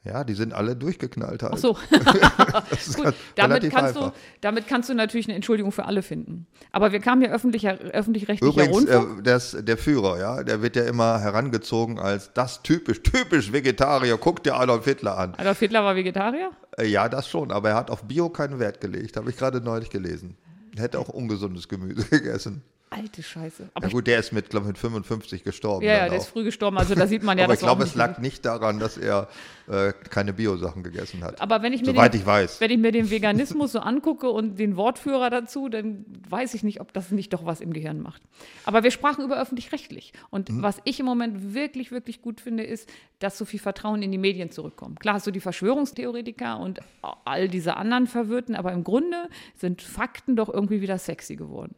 ja die sind alle durchgeknallt halt. Ach so. Das ist Gut, damit kannst, du, damit kannst du natürlich eine Entschuldigung für alle finden. Aber wir kamen ja öffentlicher, öffentlich-rechtlicher Übrigens, Rundfunk. äh, das, der Führer, ja, der wird ja immer herangezogen als das typisch, typisch Vegetarier. Guck dir Adolf Hitler an. Adolf Hitler war Vegetarier? Äh, ja, das schon, aber er hat auf Bio keinen Wert gelegt. Habe ich gerade neulich gelesen. Hätte auch ungesundes Gemüse gegessen. Alte Scheiße. Na Aber ich, gut, der ist mit, glaube ich, mit 55 gestorben. ja, ja, der auch. ist früh gestorben. Also da sieht man ja, aber ich glaube, es lag nicht daran, dass er äh, keine Bio-Sachen gegessen hat. Aber wenn ich mir Soweit den, ich weiß. Wenn ich mir den Veganismus so angucke und den Wortführer dazu, dann weiß ich nicht, ob das nicht doch was im Gehirn macht. Aber wir sprachen über öffentlich-rechtlich. Und Mhm. was ich im Moment wirklich, wirklich gut finde, ist, dass so viel Vertrauen in die Medien zurückkommt. Klar hast du die Verschwörungstheoretiker und all diese anderen Verwirrten, aber im Grunde sind Fakten doch irgendwie wieder sexy geworden.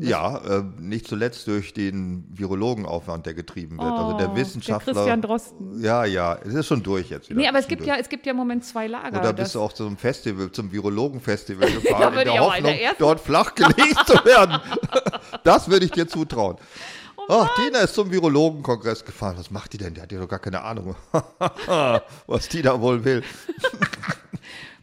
Ja, äh, nicht zuletzt durch den Virologenaufwand, der getrieben wird. also Oh, der der Wissenschaftler. Christian Drosten. Ja, ja, es ist schon durch jetzt wieder. Nee, aber es gibt ja, es gibt ja im Moment zwei Lager. Oder bist du auch zu einem Festival, zum Virologenfestival Da gefahren, in würde der ich auch in Hoffnung, der dort flachgelegt zu werden? Das würde ich dir zutrauen. Oh Ach, Tina ist zum Virologenkongress gefahren. Was macht die denn? Der hat ja doch gar keine Ahnung, was die da wohl will.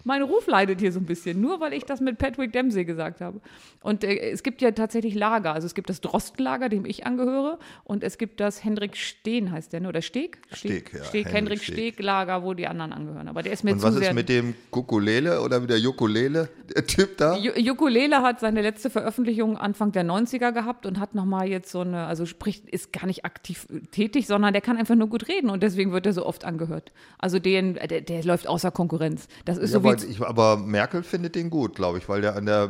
Mein Ruf leidet hier so ein bisschen, nur weil ich das mit Patrick Dempsey gesagt habe. Und äh, es gibt ja tatsächlich Lager. Also es gibt das Drostenlager, dem ich angehöre, und es gibt das Hendrik Steen, heißt der, ne? oder Steg? Steg, ja, Steg, Hendrik Hendrik Steg. Steg-Lager, wo die anderen angehören. Aber der ist mir Und zu was ist mit dem Kukulele oder mit der Ukulele, der Typ da? Ju- Ukulele hat seine letzte Veröffentlichung Anfang der 90er gehabt und hat nochmal jetzt so eine, also spricht, ist gar nicht aktiv äh, tätig, sondern der kann einfach nur gut reden und deswegen wird er so oft angehört. Also den, äh, der, der läuft außer Konkurrenz. Das ist Ja, so wie. Aber, ich, aber Merkel findet den gut, glaube ich, weil der an der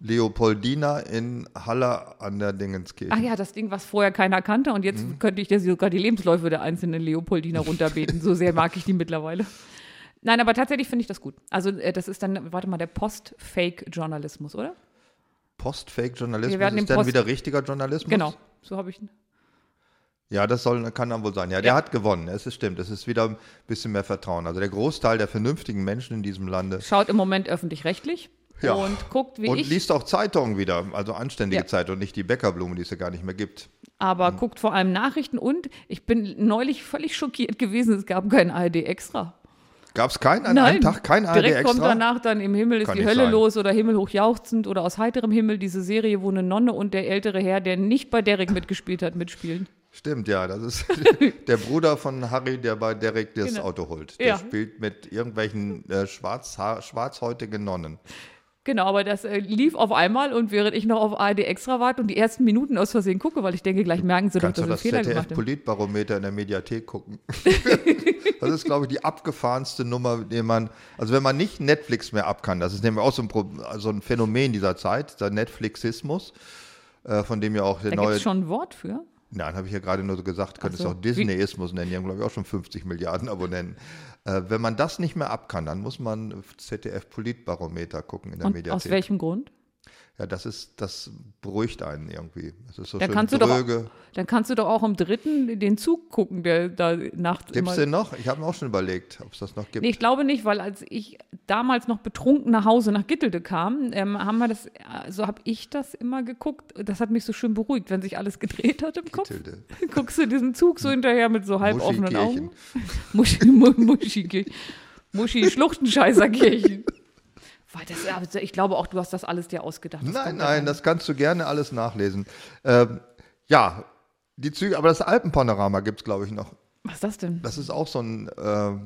Leopoldina in Halle an der Dingenskirche. Ach ja, das Ding, was vorher keiner kannte und jetzt Mhm. könnte ich dir sogar die Lebensläufe der einzelnen Leopoldiner runterbeten. so sehr mag ich die mittlerweile. Nein, aber tatsächlich finde ich das gut. Also äh, das ist dann, warte mal, der Post-Fake-Journalismus, oder? Post-Fake-Journalismus ist dann Post- wieder richtiger Journalismus? Genau, so habe ich. Ja, das soll, kann dann wohl sein. Ja, der hat gewonnen. Es ist stimmt. Es ist wieder ein bisschen mehr Vertrauen. Also der Großteil der vernünftigen Menschen in diesem Lande Schaut im Moment öffentlich-rechtlich Ja. und guckt, wie und ich. liest auch Zeitungen wieder, also anständige Ja. Zeitungen, nicht die Bäckerblumen, die es ja gar nicht mehr gibt. aber Hm. guckt vor allem Nachrichten und ich bin neulich völlig schockiert gewesen, es gab kein ARD extra. Gab es keinen an einem Tag, kein ARD Direkt kommt extra? danach dann im Himmel ist Kann die Hölle sein. los oder Himmel hoch jauchzend oder aus heiterem Himmel diese Serie, wo eine Nonne und der ältere Herr, der nicht bei Derek mitgespielt hat, mitspielen. Stimmt, ja, das ist der Bruder von Harry, der bei Derek das Genau. Auto holt. Der Ja. spielt mit irgendwelchen äh, schwarzhäutigen Nonnen. Genau, aber das äh, lief auf einmal und während ich noch auf ARD extra warte und die ersten Minuten aus Versehen gucke, weil ich denke, gleich merken sie doch, dass sie das Fehler gemacht haben. ZDF-Politbarometer in der Mediathek gucken? das ist, glaube ich, die abgefahrenste Nummer, die man, also wenn man nicht Netflix mehr ab kann, das ist nämlich auch so ein, so ein Phänomen dieser Zeit, der Netflixismus, äh, von dem ja auch der Da gibt neue, es schon ein Wort für. Nein, habe ich ja gerade nur so gesagt, könnte so. es auch Disneyismus nennen, die haben, glaube ich, auch schon 50 Milliarden Abonnenten. Äh, wenn man das nicht mehr ab kann, dann muss man ZDF-Politbarometer gucken in der Und Mediathek. aus welchem Grund? Ja, das ist, das beruhigt einen irgendwie. Das ist so Da schön kannst du doch, dröge. dann kannst du doch auch im dritten den Zug gucken, der da nachts Gibt es den noch? Ich habe mir auch schon überlegt, ob es das noch gibt. Nee, ich glaube nicht, weil als ich damals noch betrunken nach Hause nach Gittelde kam, ähm, haben wir das, so habe ich das immer geguckt. Das hat mich so schön beruhigt, wenn sich alles gedreht hat im Kopf. Guckst du diesen Zug so hinterher mit so halb offenen Augen. Muschi, Mu- Muschi, Muschi Schluchtenscheißerkirchen. Das, also ich glaube auch, du hast das alles dir ausgedacht. Das Nein, nein, rein. das kannst du gerne alles nachlesen. Ähm, ja, die Züge, aber das Alpenpanorama gibt es, glaube ich, noch. Was ist das denn? Das ist auch so ein äh,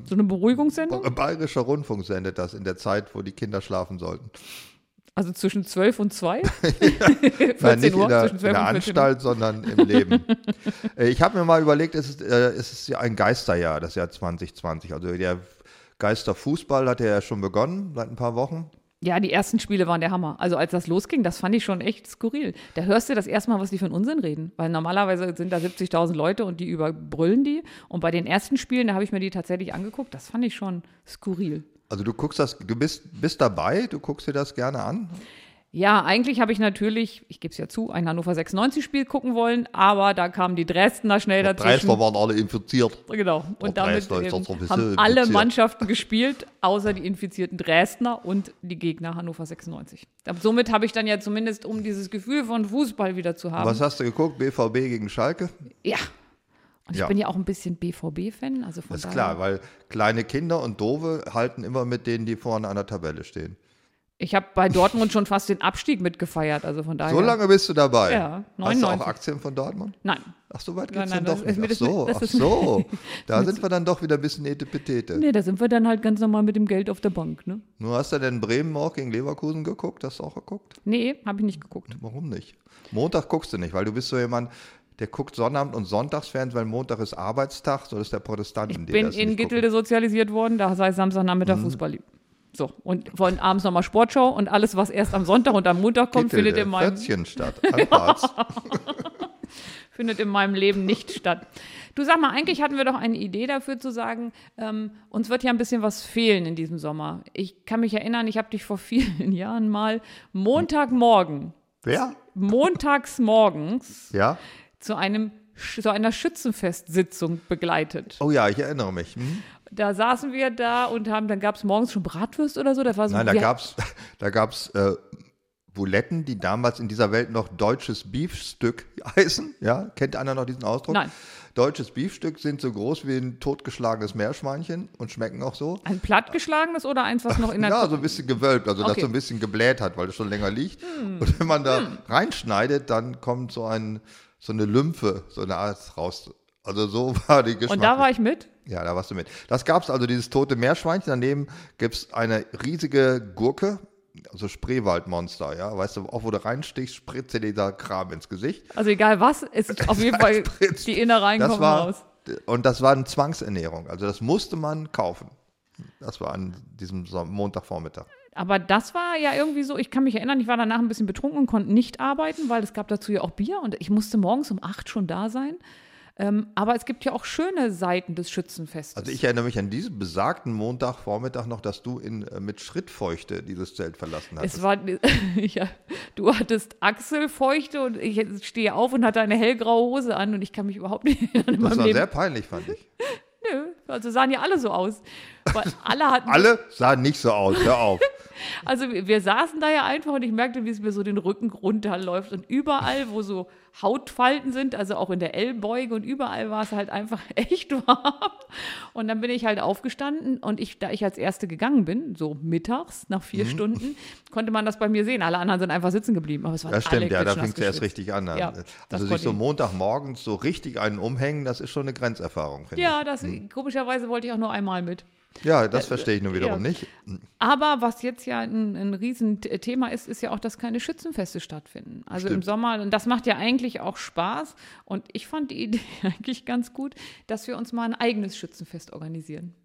So eine Beruhigungssendung? bayerischer Rundfunk sendet das in der Zeit, wo die Kinder schlafen sollten. Also zwischen 12 und 2? Nein, 14 nicht Uhr, in der, in 12 der und 14 Uhr. Anstalt, sondern im Leben. Äh, ich habe mir mal überlegt, es ist, äh, es ist ja ein Geisterjahr, das Jahr 2020. Also der Geisterfußball hat ja schon begonnen, seit ein paar Wochen. Ja, die ersten Spiele waren der Hammer. Also als das losging, das fand ich schon echt skurril. Da hörst du das erste Mal, was die für einen Unsinn reden. Weil normalerweise sind da 70.000 Leute und die überbrüllen die. Und bei den ersten Spielen, da habe ich mir die tatsächlich angeguckt. Das fand ich schon skurril. Also du guckst das, du bist, bist dabei, du guckst dir das gerne an. Ja, eigentlich habe ich natürlich, ich gebe es ja zu, ein Hannover 96-Spiel gucken wollen, aber da kamen die Dresdner schnell dazwischen. Dresdner waren alle infiziert. Genau. Und Der damit ähm, haben alle. Mannschaften gespielt, außer die infizierten Dresdner und die Gegner Hannover 96. Aber somit habe ich dann ja zumindest, um dieses Gefühl von Fußball wieder zu haben. Was hast du geguckt? BVB gegen Schalke? Ja. Und ich Ja. bin ja auch ein bisschen BVB-Fan. Also von Das ist klar, weil kleine Kinder und Dove halten immer mit denen, die vorne an der Tabelle stehen. Ich habe bei Dortmund schon fast den Abstieg mitgefeiert. Also von daher. So lange bist du dabei? Ja, Hast du 99. auch Aktien von Dortmund? Nein. Ach, so weit geht's nein, dann doch nicht. Ach so, ach so. Da sind wir dann doch wieder ein bisschen Etepetete. Nee, da sind wir dann halt ganz normal mit dem Geld auf der Bank, ne? Nur hast du denn Bremen auch gegen Leverkusen geguckt? Hast du auch geguckt? Nee, habe ich nicht geguckt. Warum nicht? Montag guckst du nicht, weil du bist so jemand, der guckt Sonnabend und Sonntagsfernsehen, weil Montag ist Arbeitstag, so ist der Protestanten, die bin in Gittelde sozialisiert worden, da sei Samstagnachmittag Mhm. Fußball lieb. So, und wollen abends nochmal Sportschau und alles, was erst am Sonntag und am Montag kommt, Gittelde, findet in, meinem, Alparz. findet in meinem Leben nicht statt. Du sag mal, eigentlich hatten wir doch eine Idee dafür zu sagen, ähm, uns wird ja ein bisschen was fehlen in diesem Sommer. Ich kann mich erinnern, ich habe dich vor vielen Jahren mal Montagmorgen, Wer? montags morgens Ja? zu einem zu einer Schützenfestsitzung begleitet. Oh ja, ich erinnere mich. Hm? Da saßen wir da und haben, dann gab es morgens schon Bratwurst oder so. Da war so, Nein, da wir- gab's, da gab's äh, Buletten, die damals in dieser Welt noch deutsches Beefstück heißen. Ja, kennt einer noch diesen Ausdruck? Nein. Deutsches Beefstück sind so groß wie ein totgeschlagenes Meerschweinchen und schmecken auch so. Ein plattgeschlagenes oder eins, was noch in der Ja, so ein bisschen gewölbt, also das Okay. so ein bisschen gebläht hat, weil es schon länger liegt. Und wenn man da reinschneidet, dann kommt so, ein, so eine Lymphe, so eine Art raus. Also so war die Geschmack. Und da war ich mit. Ja, da warst du mit. Das gab es also, dieses tote Meerschweinchen. Daneben gibt es eine riesige Gurke, also Spreewaldmonster, ja. Weißt du, auch wo du reinstichst, spritzt dir dieser Kram ins Gesicht. Also egal was, es ist auf jeden Fall Spritzt. die Innereien Das kommen war, raus. und das war eine Zwangsernährung. Also das musste man kaufen. Das war an diesem Montagvormittag. Aber das war ja irgendwie so, ich kann mich erinnern, ich war danach ein bisschen betrunken und konnte nicht arbeiten, weil es gab dazu ja auch Bier und ich musste morgens um acht schon da sein. Ähm, aber es gibt ja auch schöne Seiten des Schützenfestes. Also ich erinnere mich an diesen besagten Montagvormittag noch, dass du in, äh, mit Schrittfeuchte dieses Zelt verlassen hattest. es war, ja, du hattest Achselfeuchte und ich stehe auf und hatte eine hellgraue Hose an und ich kann mich überhaupt nicht das war Leben. sehr peinlich, fand ich. Nö, also sahen ja alle so aus. Weil alle hatten Alle sahen nicht so aus, hör auf. Also wir, saßen da ja einfach und ich merkte, wie es mir so den Rücken runterläuft und überall, wo so Hautfalten sind, also auch in der Ellbeuge und überall war es halt einfach echt warm. Und dann bin ich halt aufgestanden und ich, da ich als Erste gegangen bin, so mittags nach Mhm. vier Stunden, konnte man das bei mir sehen. Alle anderen sind einfach sitzen geblieben. Aber es waren Ja, stimmt, ja, da fing es erst richtig an. Ja, das also sich so. Montagmorgens so richtig einen umhängen, das ist schon eine Grenzerfahrung, Ja, das komischerweise wollte ich auch nur einmal mit. Ja, das verstehe ich nun wiederum ja. nicht. Aber was jetzt ja ein, ein Riesenthema ist, ist ja auch, dass keine Schützenfeste stattfinden. Also im Stimmt. Sommer, und das macht ja eigentlich auch Spaß. Und ich fand die Idee eigentlich ganz gut, dass wir uns mal ein eigenes Schützenfest organisieren.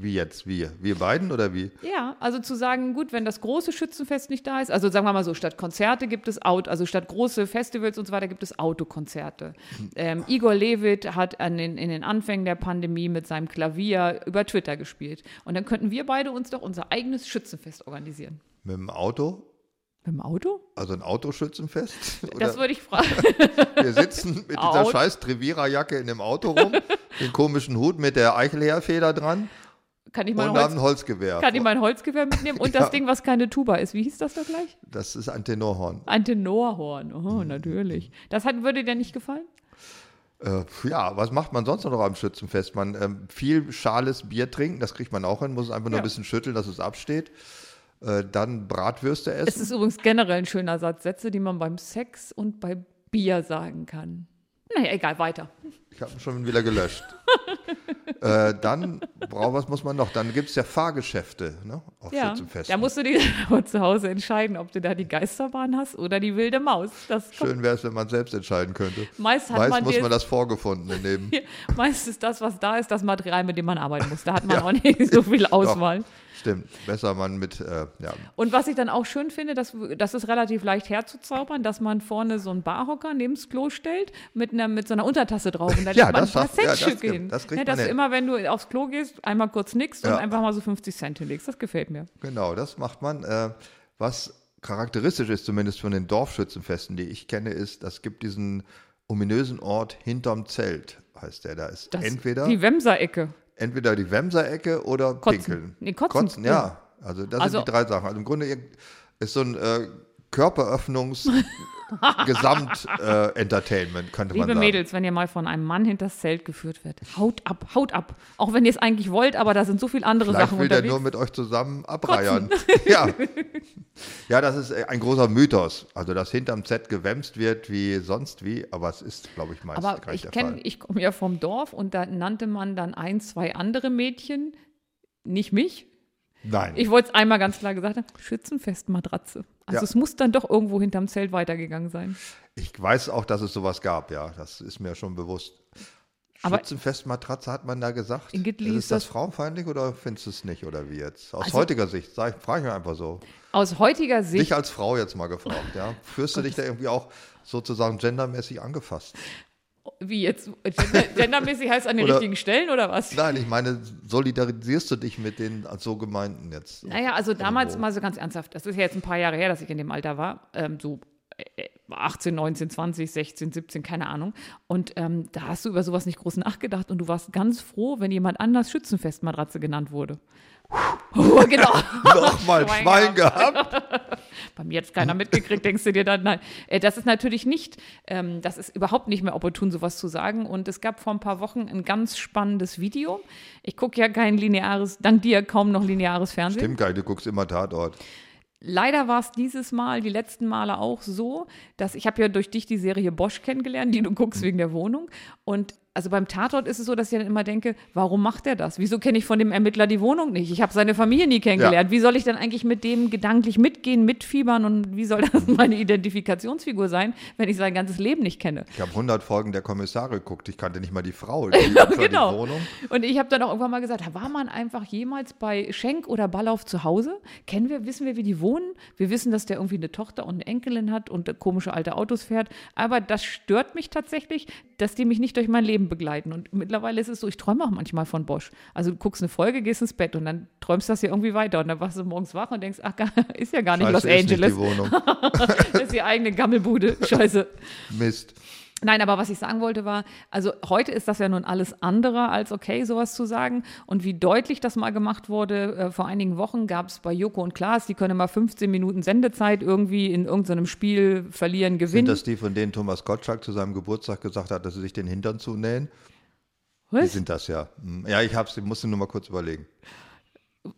Wie jetzt? Wir? Wir beiden oder wie? Ja, also zu sagen, gut, wenn das große Schützenfest nicht da ist, also sagen wir mal so, statt Konzerte gibt es Auto, also statt große Festivals und so weiter gibt es Autokonzerte. Ähm, Igor Levit hat an den, in den Anfängen der Pandemie mit seinem Klavier über Twitter gespielt. Und dann könnten wir beide uns doch unser eigenes Schützenfest organisieren. Mit dem Auto? Mit dem Auto? Also ein Autoschützenfest? Das Oder würde ich fragen. wir sitzen mit dieser Auto. scheiß Trevira-Jacke in dem Auto rum, den komischen Hut mit der Eichelheerfeder dran Kann ich und mein, dann Holz, ein Holzgewehr. kann ich mein Holzgewehr mitnehmen und Ja. das Ding, was keine Tuba ist. Wie hieß das da gleich? das ist ein Tenorhorn. Ein Tenorhorn. Oh, natürlich. Das hat, würde dir nicht gefallen? Äh, ja, was macht man sonst noch am Schützenfest? Man ähm, viel schales Bier trinken, das kriegt man auch hin, muss es einfach nur Ja. ein bisschen schütteln, dass es absteht. Äh, dann Bratwürste Es essen. ist übrigens generell ein schöner Satz. Sätze, die man beim Sex und bei Bier sagen kann. Naja, egal, weiter. Ich habe ihn schon wieder gelöscht. äh, dann, brauch, was muss man noch? Dann gibt es ja Fahrgeschäfte ne, auf Ja, Schützenfesten. da musst du dir zu Hause entscheiden, ob du da die Geisterbahn hast oder die wilde Maus. Das Schön wäre es, wenn man selbst entscheiden könnte. meist hat Meist man, muss man das vorgefunden nehmen. meist ist das, was da ist, das Material, mit dem man arbeiten muss. Da hat man auch nicht so viel Auswahl. Stimmt, besser man mit, äh, ja, Und was ich dann auch schön finde, das, das ist relativ leicht herzuzaubern, dass man vorne so einen Barhocker neben das Klo stellt mit, einer, mit so einer Untertasse drauf. Und da Ja, legt man das ein paar ja, das hin. das kriegt ja, dass man du immer, wenn du aufs Klo gehst, einmal kurz nickst und Ja. einfach mal so 50 Cent hinlegst. Das gefällt mir. genau, das macht man. Äh, was charakteristisch ist, zumindest von den Dorfschützenfesten, die ich kenne, ist, das gibt diesen ominösen Ort hinterm Zelt, heißt der. Da ist Das, entweder, Die Wemser-Ecke. Entweder die Wemser-Ecke oder Kotzen. Pinkeln. Nee, kotzen. ja. Also das Also- sind die drei Sachen. Also im Grunde ist so ein äh, Körperöffnungs- Gesamt-Entertainment, könnte man Liebe sagen. Mädels, wenn ihr mal von einem Mann hinters Zelt geführt wird, haut ab, haut ab. Auch wenn ihr es eigentlich wollt, aber da sind so viele andere Vielleicht Sachen will der unterwegs. nur mit euch zusammen abreiern. Ja. ja, das ist äh, ein großer Mythos. Also, dass hinterm Z gewämst wird wie sonst wie, aber es ist, glaube ich, meist Aber ich der Fall. ich komme ja vom Dorf und da nannte man dann ein, zwei andere Mädchen, nicht mich. Nein. Ich wollte es einmal ganz klar gesagt haben, Schützenfestmatratze. Also Ja. es muss dann doch irgendwo hinterm Zelt weitergegangen sein. Ich weiß auch, dass es sowas gab, ja. Das ist mir schon bewusst. Aber- Schützenfestmatratze hat man da gesagt. Ist ist das das- frauenfeindlich oder findest du es nicht oder wie jetzt? Aus Also- heutiger Sicht, frage ich mich einfach so. Aus heutiger Sicht, Dich als Frau jetzt mal gefragt, ja. Fühlst du dich da irgendwie auch sozusagen gendermäßig angefasst? Wie jetzt, gender, gendermäßig heißt an den Oder- richtigen Stellen oder was? Nein, ich meine, solidarisierst du dich mit den so gemeinten jetzt? Naja, also damals wo? mal so ganz ernsthaft, das ist ja jetzt ein paar Jahre her, dass ich in dem Alter war, ähm, so äh, 18, 19, 20, 16, 17, keine Ahnung. Und ähm, da hast du über sowas nicht groß nachgedacht und du warst ganz froh, wenn jemand anders Schützenfestmatratze genannt wurde. Oh, genau. Nochmal Schwein, Schwein gehabt. gehabt. Bei mir jetzt keiner mitgekriegt, denkst du dir dann, nein. Äh, das ist natürlich nicht, ähm, das ist überhaupt nicht mehr opportun, sowas zu sagen. Und es gab vor ein paar Wochen ein ganz spannendes Video. Ich gucke ja kein lineares, dank dir kaum noch lineares Fernsehen. Stimmt gar nicht, du guckst immer Tatort. Leider war es dieses Mal, die letzten Male auch so, dass ich habe ja durch dich die Serie Bosch kennengelernt, die du guckst wegen der Wohnung. Und also beim Tatort ist es so, dass ich dann immer denke, warum macht er das? Wieso kenne ich von dem Ermittler die Wohnung nicht? Ich habe seine Familie nie kennengelernt. Ja. Wie soll ich dann eigentlich mit dem gedanklich mitgehen, mitfiebern und wie soll das meine Identifikationsfigur sein, wenn ich sein ganzes Leben nicht kenne? Ich habe 100 Folgen der Kommissare geguckt. Ich kannte nicht mal die Frau. Die genau. Die Wohnung. Und ich habe dann auch irgendwann mal gesagt, war man einfach jemals bei Schenk oder Ballauf zu Hause? Kennen wir, wissen wir, wie die wohnen? Wir wissen, dass der irgendwie eine Tochter und eine Enkelin hat und komische alte Autos fährt. Aber das stört mich tatsächlich, dass die mich nicht durch mein Leben begleiten. Und mittlerweile ist es so, ich träume auch manchmal von Bosch. Also du guckst eine Folge, gehst ins Bett und dann träumst du das ja irgendwie weiter. Und dann wachst du morgens wach und denkst, ach, ist ja gar nicht Scheiße, Los Angeles. Ist nicht die Wohnung. das ist die eigene Gammelbude. Scheiße. Mist. Nein, aber was ich sagen wollte war, also heute ist das ja nun alles andere als okay, sowas zu sagen. Und wie deutlich das mal gemacht wurde, äh, vor einigen Wochen gab es bei Joko und Klaas, die können mal 15 Minuten Sendezeit irgendwie in irgendeinem Spiel verlieren, gewinnen. Sind das die, von denen Thomas Gottschalk zu seinem Geburtstag gesagt hat, dass sie sich den Hintern zunähen? Was? Die sind das ja. Hm. Ja, ich hab's, ich musste nur mal kurz überlegen.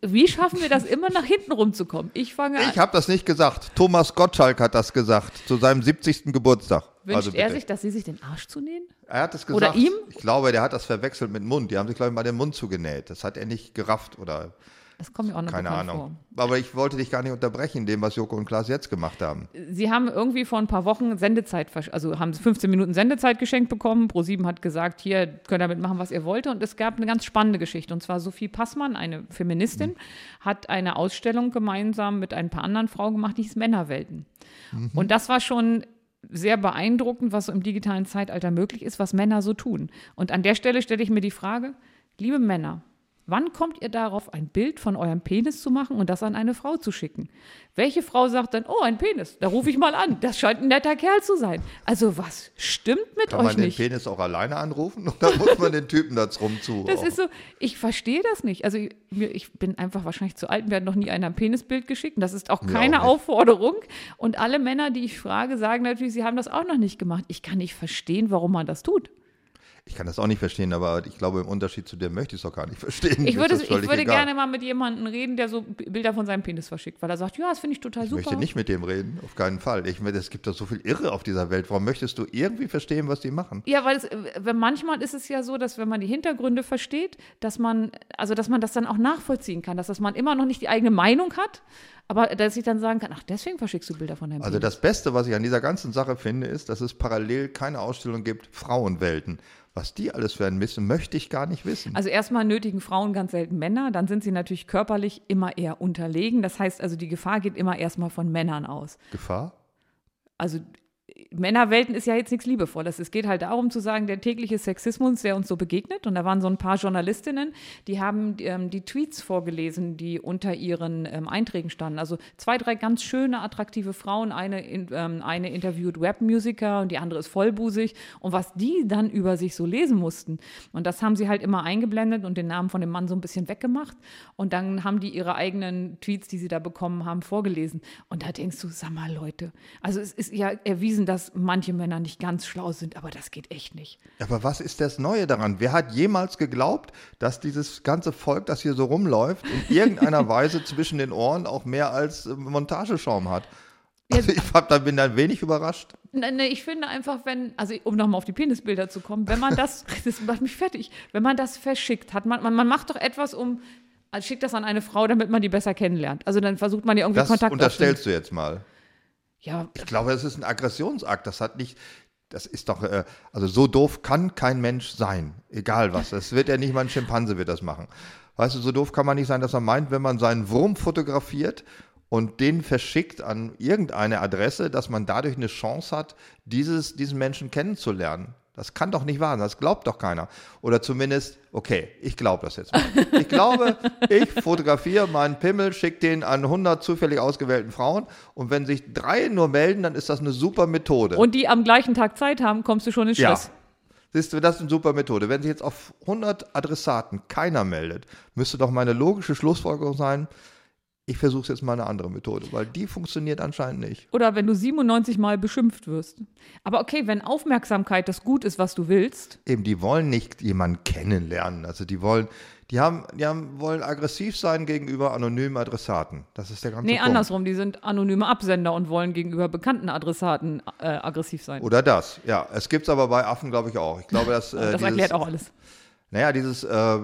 Wie schaffen wir das immer nach hinten rumzukommen? Ich fange an. Ich habe das nicht gesagt. Thomas Gottschalk hat das gesagt zu seinem 70. Geburtstag. Wünscht also er sich, dass Sie sich den Arsch zunähen? Er hat es gesagt. Oder ihm? Ich glaube, der hat das verwechselt mit Mund. Die haben sich, glaube ich, mal den Mund zugenäht. Das hat er nicht gerafft oder das kommt mir auch noch Keine Ahnung. Vor. Aber ich wollte dich gar nicht unterbrechen, dem, was Joko und Klaas jetzt gemacht haben. Sie haben irgendwie vor ein paar Wochen Sendezeit, also haben 15 Minuten Sendezeit geschenkt bekommen. ProSieben hat gesagt, hier könnt ihr damit machen, was ihr wollt. Und es gab eine ganz spannende Geschichte. Und zwar Sophie Passmann, eine Feministin, mhm. hat eine Ausstellung gemeinsam mit ein paar anderen Frauen gemacht, die hieß Männerwelten. Mhm. Und das war schon sehr beeindruckend, was so im digitalen Zeitalter möglich ist, was Männer so tun. Und an der Stelle stelle ich mir die Frage, liebe Männer, Wann kommt ihr darauf, ein Bild von eurem Penis zu machen und das an eine Frau zu schicken? Welche Frau sagt dann, oh, ein Penis, da rufe ich mal an, das scheint ein netter Kerl zu sein. Also was stimmt mit Kann euch nicht? Kann man den Penis auch alleine anrufen oder muss man den Typen da drum zu? Das ist so, ich verstehe das nicht. Also ich, ich bin einfach wahrscheinlich zu alt, mir hat noch nie einer ein Penisbild geschickt und das ist auch keine auch Aufforderung. Und alle Männer, die ich frage, sagen natürlich, sie haben das auch noch nicht gemacht. Ich kann nicht verstehen, warum man das tut. Ich kann das auch nicht verstehen, aber ich glaube, im Unterschied zu dir möchte ich es auch gar nicht verstehen. Ich würde, ich würde gerne mal mit jemandem reden, der so Bilder von seinem Penis verschickt, weil er sagt, ja, das finde ich total super. Ich möchte nicht mit dem reden, auf keinen Fall. Ich, es gibt doch so viel Irre auf dieser Welt. Warum möchtest du irgendwie verstehen, was die machen? Ja, weil es, manchmal ist es ja so, dass wenn man die Hintergründe versteht, dass man, also dass man das dann auch nachvollziehen kann, dass das man immer noch nicht die eigene Meinung hat, aber dass ich dann sagen kann, ach, deswegen verschickst du Bilder von deinem Also Penis. das Beste, was ich an dieser ganzen Sache finde, ist, dass es parallel keine Ausstellung gibt, Frauenwelten. Was die alles werden müssen, möchte ich gar nicht wissen. Also erstmal nötigen Frauen ganz selten Männer, dann sind sie natürlich körperlich immer eher unterlegen. Das heißt also, die Gefahr geht immer erstmal von Männern aus. Gefahr? Also Männerwelten ist ja jetzt nichts Liebevolles. Es geht halt darum zu sagen, der tägliche Sexismus, der uns so begegnet. Und da waren so ein paar Journalistinnen, die haben ähm, die Tweets vorgelesen, die unter ihren ähm, Einträgen standen. Also zwei, drei ganz schöne, attraktive Frauen. Eine, in, ähm, eine interviewt Webmusiker und die andere ist vollbusig. Und was die dann über sich so lesen mussten. Und das haben sie halt immer eingeblendet und den Namen von dem Mann so ein bisschen weggemacht. Und dann haben die ihre eigenen Tweets, die sie da bekommen haben, vorgelesen. Und da denkst du, sag mal, Leute, also es ist ja erwiesen, dass dass manche Männer nicht ganz schlau sind, aber das geht echt nicht. Aber was ist das Neue daran? Wer hat jemals geglaubt, dass dieses ganze Volk, das hier so rumläuft, in irgendeiner Weise zwischen den Ohren auch mehr als äh, Montageschaum hat? Also ich hab, da bin da wenig überrascht. Nee, nee, ich finde einfach, wenn, also um nochmal auf die Penisbilder zu kommen, wenn man das, das macht mich fertig, wenn man das verschickt hat, man, man, man macht doch etwas, um, also schickt das an eine Frau, damit man die besser kennenlernt. Also dann versucht man ja irgendwie das Kontakt unterstellst du jetzt mal. Ja. Ich glaube, es ist ein Aggressionsakt. Das hat nicht, das ist doch, äh, also so doof kann kein Mensch sein. Egal was. Das wird ja nicht mal ein Schimpanse wird das machen. Weißt du, so doof kann man nicht sein, dass er meint, wenn man seinen Wurm fotografiert und den verschickt an irgendeine Adresse, dass man dadurch eine Chance hat, dieses, diesen Menschen kennenzulernen. Das kann doch nicht wahr sein, das glaubt doch keiner. Oder zumindest, okay, ich glaube das jetzt mal. Ich glaube, ich fotografiere meinen Pimmel, schicke den an 100 zufällig ausgewählten Frauen und wenn sich drei nur melden, dann ist das eine super Methode. Und die am gleichen Tag Zeit haben, kommst du schon in Stress. Ja. Siehst du, das ist eine super Methode. Wenn sich jetzt auf 100 Adressaten keiner meldet, müsste doch meine logische Schlussfolgerung sein, ich versuche jetzt mal eine andere Methode, weil die funktioniert anscheinend nicht. Oder wenn du 97 Mal beschimpft wirst. Aber okay, wenn Aufmerksamkeit das Gut ist, was du willst. Eben, die wollen nicht jemanden kennenlernen. Also die wollen, die haben, die haben, wollen aggressiv sein gegenüber anonymen Adressaten. Das ist der ganze Nee, Punkt. andersrum, die sind anonyme Absender und wollen gegenüber bekannten Adressaten äh, aggressiv sein. Oder das, ja. Es gibt es aber bei Affen, glaube ich, auch. Ich glaube, dass, äh, das dieses, erklärt auch alles. Naja, dieses äh,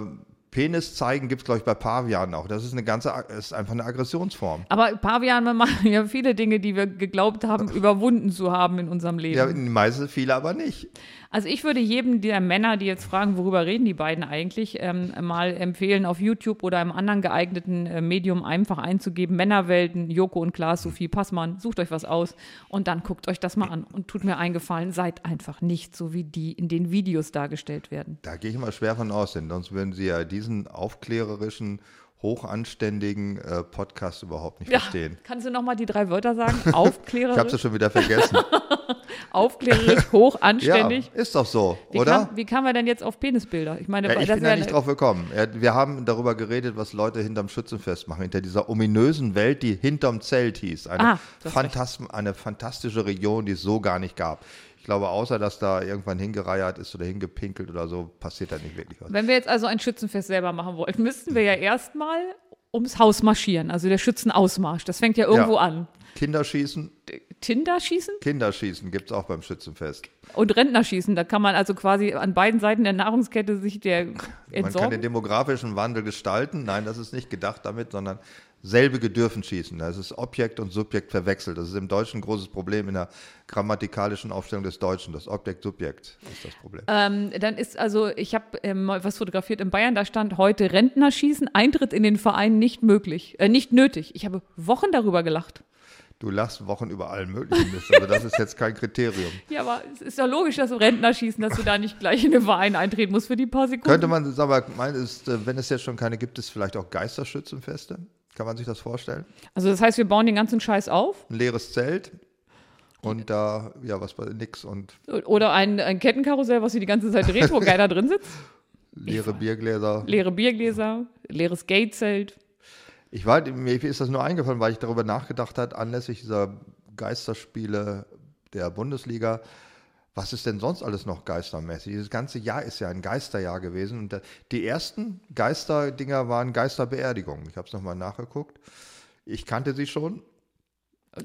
Penis zeigen gibt es, glaube ich, bei Pavianen auch. Das ist eine ganze, ist einfach eine Aggressionsform. Aber Pavian, wir machen ja viele Dinge, die wir geglaubt haben, überwunden zu haben in unserem Leben. Ja, meistens viele aber nicht. Also ich würde jedem der Männer, die jetzt fragen, worüber reden die beiden eigentlich, ähm, mal empfehlen, auf YouTube oder einem anderen geeigneten äh, Medium einfach einzugeben, Männerwelten, Joko und Klaas, Sophie Passmann, sucht euch was aus und dann guckt euch das mal an und tut mir eingefallen, seid einfach nicht so wie die in den Videos dargestellt werden. Da gehe ich mal schwer von aus, denn sonst würden Sie ja diesen aufklärerischen, hochanständigen äh, Podcast überhaupt nicht verstehen. Kannst du noch mal die drei Wörter sagen? Ich habe Aufklärerisch, es schon wieder vergessen. aufklärerisch, hoch, ja, ist doch so, Wie, oder? Kam, wie kamen wir denn jetzt auf Penisbilder? Ich meine, Ja, ich bin wäre- nicht drauf gekommen. Ja, Wir haben darüber geredet, was Leute hinterm Schützenfest machen, hinter dieser ominösen Welt, die hinterm Zelt hieß. Eine, Ah, eine fantastische Region, die es so gar nicht gab. Ich glaube, außer dass da irgendwann hingereiert ist oder hingepinkelt oder so, passiert da nicht wirklich was. Wenn wir jetzt also ein Schützenfest selber machen wollten, müssten wir ja erstmal ums Haus marschieren, also der Schützenausmarsch. Das fängt ja irgendwo Ja. an. Kinderschießen, Tinder schießen Kinderschießen gibt es auch beim Schützenfest. und Rentner schießen. Da kann man also quasi an beiden Seiten der Nahrungskette sich der Man kann entsorgen. den demografischen Wandel gestalten. Nein, das ist nicht gedacht damit, sondern selbige dürfen schießen. Das ist Objekt und Subjekt verwechselt. Das ist im Deutschen ein großes Problem in der grammatikalischen Aufstellung des Deutschen. Das Objekt-Subjekt ist das Problem. ähm, dann ist also, ich habe ähm, mal was fotografiert in Bayern, da stand heute Rentner schießen, Eintritt in den Verein nicht möglich, äh, nicht nötig. Ich habe Wochen darüber gelacht. Du lachst Wochen über allen möglichen Mist, aber das ist jetzt kein Kriterium. Ja, aber es ist ja logisch, dass du Rentner schießen, dass du da nicht gleich in den Verein eintreten musst für die paar Sekunden. Könnte man es aber meinen, ist, äh, wenn es jetzt schon keine gibt, es vielleicht auch Geisterschützenfeste? Kann man sich das vorstellen? Also das heißt, wir bauen den ganzen Scheiß auf Ein leeres Zelt und da, ja, was war nix und oder ein, ein Kettenkarussell, was sie die ganze Zeit dreht, wo keiner drin sitzt. leere Biergläser. Leere Biergläser, leeres Gatezelt. Ich war, mir ist das nur eingefallen, weil ich darüber nachgedacht habe, anlässlich dieser Geisterspiele der Bundesliga, was ist denn sonst alles noch geistermäßig? Dieses ganze Jahr ist ja ein Geisterjahr gewesen. Und die ersten Geisterdinger waren Geisterbeerdigungen. Ich habe es nochmal nachgeguckt. Ich kannte sie schon.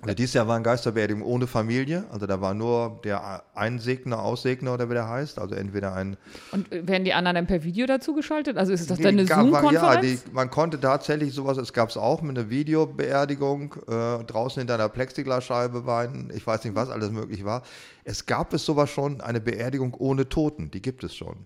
Also dieses Jahr waren Geisterbeerdigungen ohne Familie. Also da war nur der Einsegner, Aussegner oder wie der heißt. Also entweder ein Und werden die anderen dann per Video dazugeschaltet? Also ist das dann eine war- Ja, Zoom-Konferenz? die, man konnte tatsächlich sowas, es gab es auch mit einer Videobeerdigung, äh, draußen hinter einer Plexiglasscheibe weinen, ich weiß nicht, was alles möglich war. Es gab es sowas schon, eine Beerdigung ohne Toten, die gibt es schon.